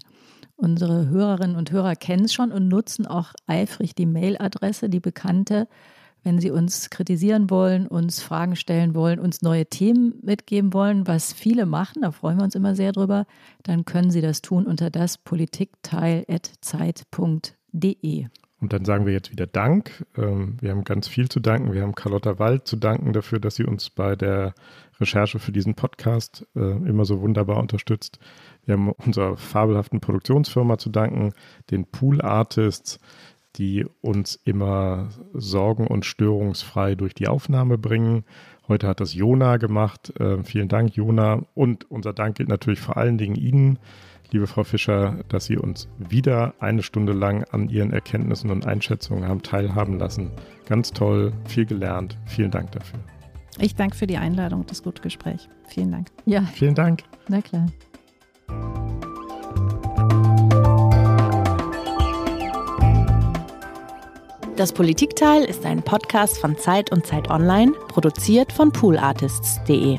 Unsere Hörerinnen und Hörer kennen es schon und nutzen auch eifrig die Mailadresse, die bekannte wenn Sie uns kritisieren wollen, uns Fragen stellen wollen, uns neue Themen mitgeben wollen, was viele machen, da freuen wir uns immer sehr drüber, dann können Sie das tun unter das politikteil.zeit.de. Und dann sagen wir jetzt wieder Dank. Ähm, wir haben ganz viel zu danken. Wir haben Carlotta Wald zu danken dafür, dass sie uns bei der Recherche für diesen Podcast äh, immer so wunderbar unterstützt. Wir haben unserer fabelhaften Produktionsfirma zu danken, den Pool Artists, die uns immer sorgen- und störungsfrei durch die Aufnahme bringen. Heute hat das Jona gemacht. Äh, vielen Dank, Jona. Und unser Dank gilt natürlich vor allen Dingen Ihnen, liebe Frau Fischer, dass Sie uns wieder eine Stunde lang an Ihren Erkenntnissen und Einschätzungen haben teilhaben lassen. Ganz toll, viel gelernt. Vielen Dank dafür. Ich danke für die Einladung und das gute Gespräch. Vielen Dank. Ja. Vielen Dank. Na klar. Das Politikteil ist ein Podcast von Zeit und Zeit Online, produziert von poolartists.de.